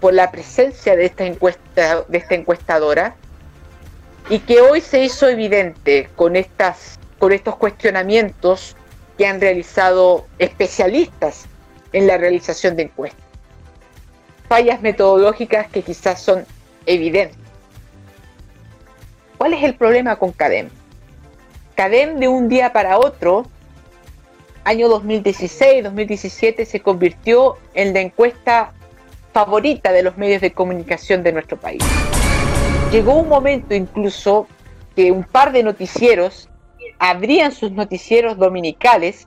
por la presencia de esta encuesta de esta encuestadora y que hoy se hizo evidente con estas con estos cuestionamientos que han realizado especialistas en la realización de encuestas. Fallas metodológicas que quizás son evidentes. ¿Cuál es el problema con CADEM? De un día para otro, año 2016-2017, se convirtió en la encuesta favorita de los medios de comunicación de nuestro país. Llegó un momento incluso que un par de noticieros abrían sus noticieros dominicales,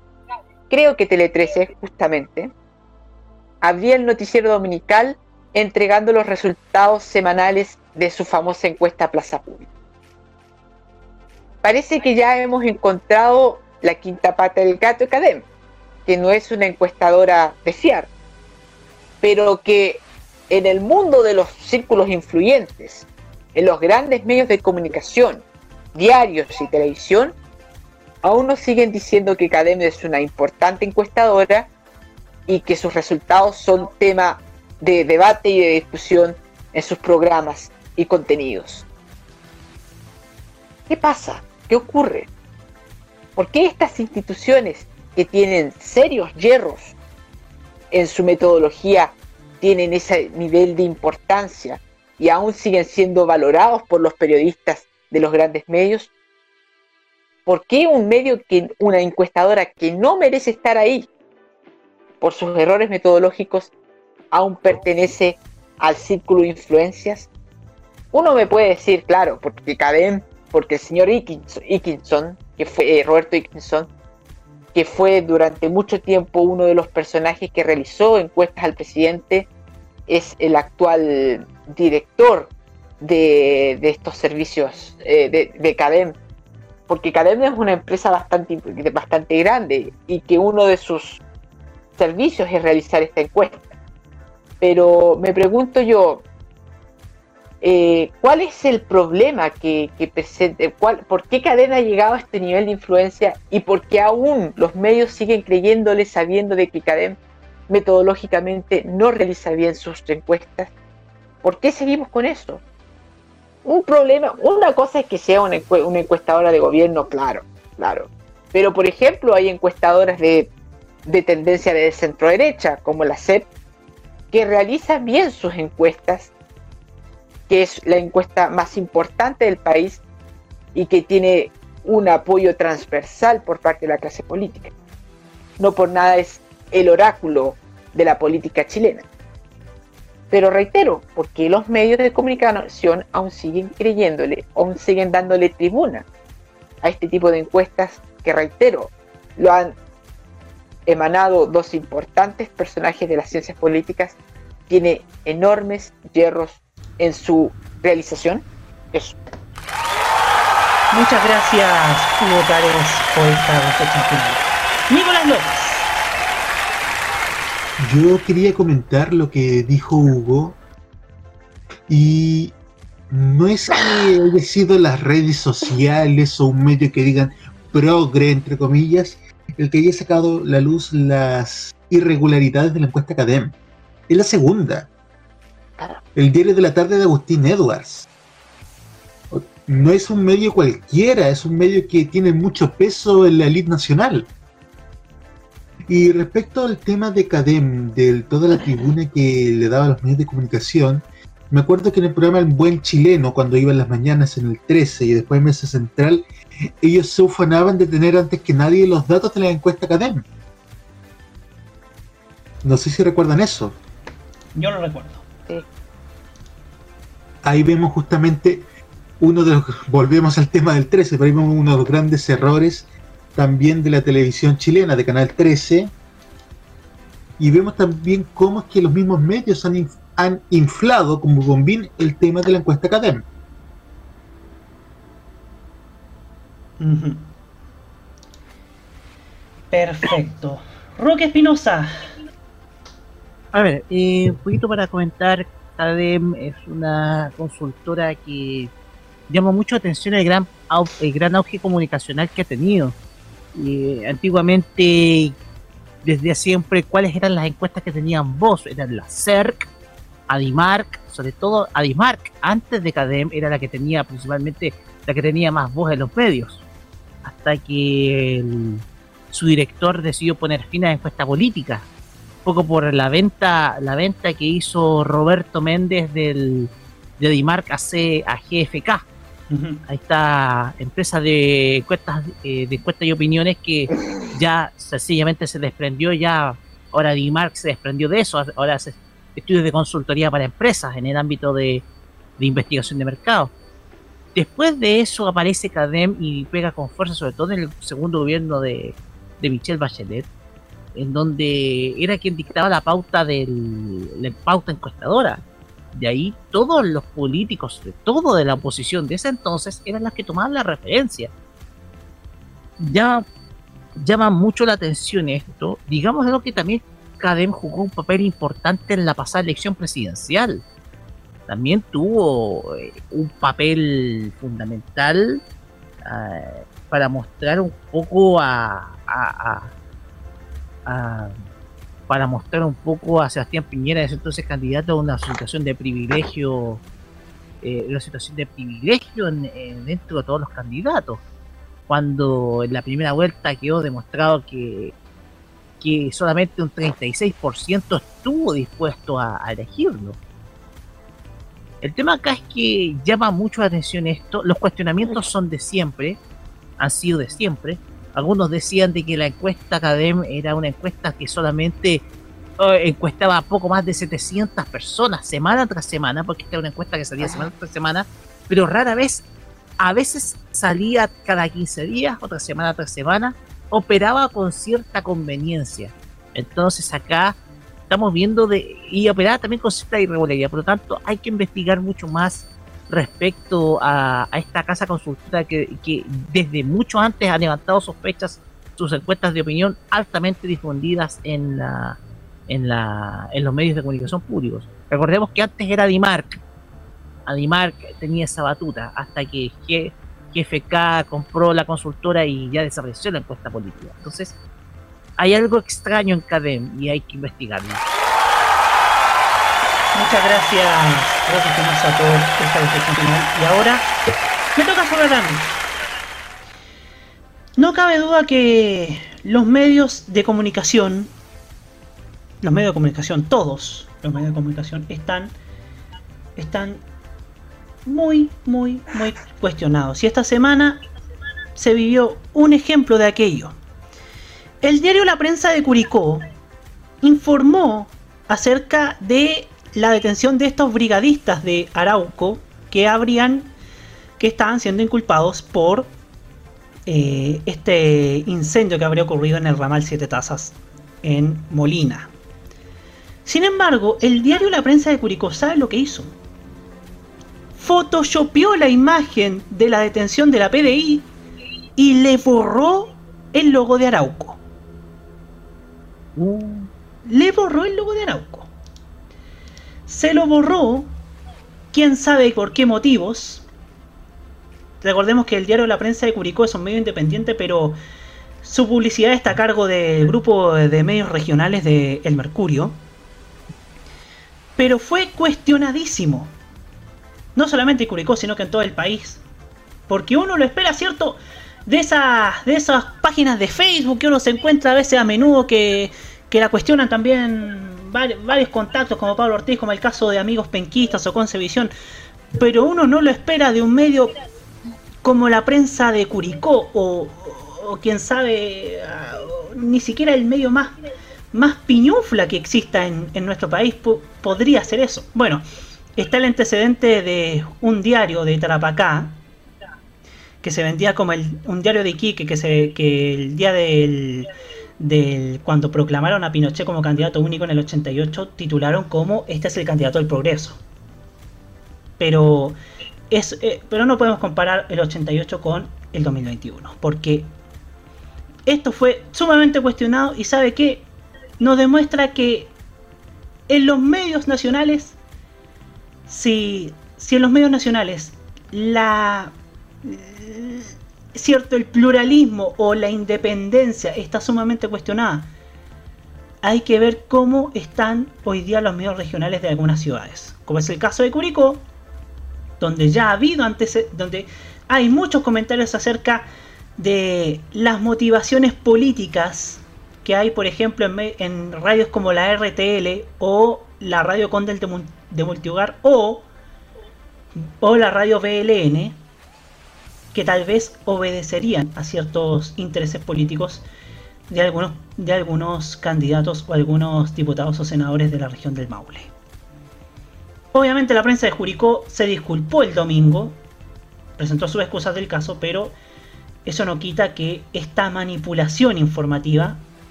creo que Tele 13 justamente, abría el noticiero dominical entregando los resultados semanales de su famosa encuesta Plaza Pública. Parece que ya hemos encontrado la quinta pata del gato de Cadem, que no es una encuestadora de fiar, pero que en el mundo de los círculos influyentes, en los grandes medios de comunicación, diarios y televisión, aún nos siguen diciendo que Cadem es una importante encuestadora y que sus resultados son tema de debate y de discusión en sus programas y contenidos. ¿Qué pasa? ¿Qué ocurre? ¿Por qué estas instituciones que tienen serios hierros en su metodología tienen ese nivel de importancia y aún siguen siendo valorados por los periodistas de los grandes medios? ¿Por qué un medio que una encuestadora que no merece estar ahí por sus errores metodológicos aún pertenece al círculo de influencias? Uno me puede decir, claro, porque Cadem, porque el señor Ickinson, que fue eh, Roberto Ickinson, que fue durante mucho tiempo uno de los personajes que realizó encuestas al presidente, es el actual director de, estos servicios eh, de, de, Cadem, porque Cadem es una empresa bastante, bastante grande y que uno de sus servicios es realizar esta encuesta. Pero me pregunto yo, eh, ¿cuál es el problema que, que presente? Cuál, ¿Por qué Cadena ha llegado a este nivel de influencia y por qué aún los medios siguen creyéndole sabiendo de que Cadena metodológicamente no realiza bien sus encuestas? ¿Por qué seguimos con eso? Un problema, una cosa es que sea una, encuestadora de gobierno, claro, claro. Pero por ejemplo hay encuestadoras de, de tendencia de centro derecha, como la CEP, que realiza bien sus encuestas, que es la encuesta más importante del país y que tiene un apoyo transversal por parte de la clase política. No por nada es el oráculo de la política chilena. Pero reitero, porque los medios de comunicación aún siguen creyéndole, aún siguen dándole tribuna a este tipo de encuestas que reitero, lo han emanado dos importantes personajes de las ciencias políticas, tiene enormes hierros en su realización. Eso. Muchas gracias, Hugo Párez, por esta reflexión final. Nicolás López. Yo quería comentar lo que dijo Hugo y no es que haya sido las redes sociales o un medio que digan progre, entre comillas, el que haya sacado la luz las irregularidades de la encuesta Academ. Es la segunda. El diario de la tarde de Agustín Edwards. No es un medio cualquiera, es un medio que tiene mucho peso en la elite nacional. Y respecto al tema de Cadem, de toda la tribuna que le daba a los medios de comunicación, me acuerdo que en el programa El Buen Chileno, cuando iba en las mañanas en el 13 y después en Mesa Central, ellos se ufanaban de tener antes que nadie los datos de la encuesta Cadem. No sé si recuerdan eso. Yo lo recuerdo. Ahí vemos justamente uno de los. Volvemos al tema del 13, pero ahí vemos uno de los grandes errores también de la televisión chilena, de Canal 13. Y vemos también cómo es que los mismos medios han, han inflado como bombín el tema de la encuesta académica. Perfecto. Roque Espinosa. A ver, eh, un poquito para comentar, CADEM es una consultora que llama mucho atención el gran, el gran auge comunicacional que ha tenido. Eh, antiguamente, desde siempre, ¿cuáles eran las encuestas que tenían voz? Eran la CERC, Adimark, sobre todo Adimark, antes de CADEM, era la que tenía principalmente la que tenía más voz en los medios. Hasta que su director decidió poner fin a la encuesta política poco por la venta, la venta que hizo Roberto Méndez del, de Dimark a, a GFK. Ahí está, empresa de encuestas, eh, de encuestas y opiniones que ya sencillamente se desprendió, ya ahora Dimark se desprendió de eso, ahora hace estudios de consultoría para empresas en el ámbito de, de investigación de mercado. Después de eso aparece CADEM y pega con fuerza, sobre todo en el segundo gobierno de, de Michelle Bachelet, en donde era quien dictaba la pauta del la pauta encuestadora. De ahí todos los políticos, de todo de la oposición de ese entonces, eran los que tomaban la referencia. Ya llama mucho la atención esto. Digamos algo que también Cadem jugó un papel importante en la pasada elección presidencial. También tuvo eh, un papel fundamental eh, para mostrar un poco a para mostrar un poco a Sebastián Piñera, ese entonces candidato, a una situación de privilegio, eh, una situación de privilegio dentro de todos los candidatos. Cuando en la primera vuelta quedó demostrado que, que solamente un 36% estuvo dispuesto a, a elegirlo. El tema acá es que llama mucho la atención esto. Los cuestionamientos son de siempre, han sido de siempre algunos decían de que la encuesta Academ era una encuesta que solamente eh, encuestaba a poco más de 700 personas semana tras semana, porque esta era una encuesta que salía semana tras semana, pero rara vez, a veces salía cada 15 días, otra semana tras semana, operaba con cierta conveniencia. Entonces acá estamos viendo de y operaba también con cierta irregularidad, por lo tanto hay que investigar mucho más respecto a, esta casa consultora que, desde mucho antes ha levantado sospechas sus encuestas de opinión altamente difundidas en la, en, la, en los medios de comunicación públicos. Recordemos que antes era Dimark. Dimark tenía esa batuta hasta que GFK compró la consultora y ya desapareció la encuesta política. Entonces, hay algo extraño en CADEM y hay que investigarlo. Muchas gracias, gracias por esta reflexión Y ahora me toca a mí. No cabe duda que los medios de comunicación los medios de comunicación, todos los medios de comunicación están, están muy, muy, muy cuestionados. Y esta semana se vivió un ejemplo de aquello. El diario La Prensa de Curicó informó acerca de la detención de estos brigadistas de Arauco que habrían que estaban siendo inculpados por eh, este incendio que habría ocurrido en el ramal Siete Tazas en Molina. Sin embargo, el diario La Prensa de Curicó sabe lo que hizo. Photoshopeó la imagen de la detención de la PDI y le borró el logo de Arauco. Uh. Le borró el logo de Arauco. Se lo borró, quién sabe por qué motivos. Recordemos que el diario La Prensa de Curicó es un medio independiente, pero su publicidad está a cargo del grupo de medios regionales de El Mercurio pero fue cuestionadísimo. No solamente en Curicó, sino que en todo el país. Porque uno lo espera, ¿cierto? De esas, de esas páginas de Facebook que uno se encuentra a veces a menudo que, que la cuestionan también varios, contactos como Pablo Ortiz, como el caso de Amigos Penquistas o Concevisión. Pero uno no lo espera de un medio como la prensa de Curicó o, o quién sabe, ah, ni siquiera el medio más más piñufla que exista en, nuestro país podría ser eso. Bueno, está el antecedente de un diario de Tarapacá, que se vendía como el, un diario de Iquique, que, se, que el día del, del, cuando proclamaron a Pinochet como candidato único en el 88, titularon como este es el candidato del progreso. Pero, es, eh, pero no podemos comparar el 88 con el 2021, porque esto fue sumamente cuestionado y sabe que nos demuestra que en los medios nacionales, si, si en los medios nacionales la cierto el pluralismo o la independencia está sumamente cuestionada, hay que ver cómo están hoy día los medios regionales de algunas ciudades, como es el caso de Curicó, donde ya ha habido antes, donde hay muchos comentarios acerca de las motivaciones políticas que hay, por ejemplo, en, radios como la RTL o la Radio Condel de, Multihogar o, o la radio BLN, que tal vez obedecerían a ciertos intereses políticos de algunos, de algunos candidatos o algunos diputados o senadores de la región del Maule. Obviamente la prensa de Juricó se disculpó el domingo, presentó sus excusas del caso, pero eso no quita que esta manipulación informativa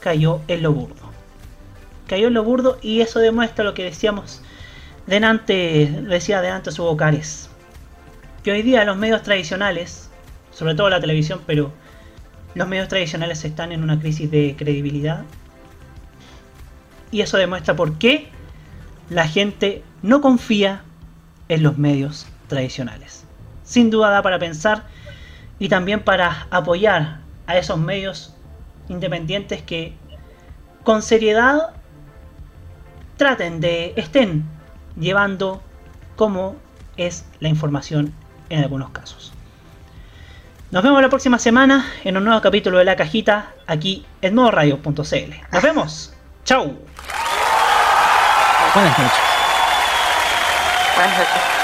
cayó en lo burdo. Cayó en lo burdo y eso demuestra lo que decíamos delante, decía delante su Cares. Que hoy día los medios tradicionales, sobre todo la televisión, pero los medios tradicionales están en una crisis de credibilidad. Y eso demuestra por qué la gente no confía en los medios tradicionales. Sin duda da para pensar y también para apoyar a esos medios independientes que con seriedad traten de estén llevando cómo es la información en algunos casos. Nos vemos la próxima semana en un nuevo capítulo de La Cajita aquí en modoradio.cl. Nos vemos. Chau. Buenas noches. Buenas noches.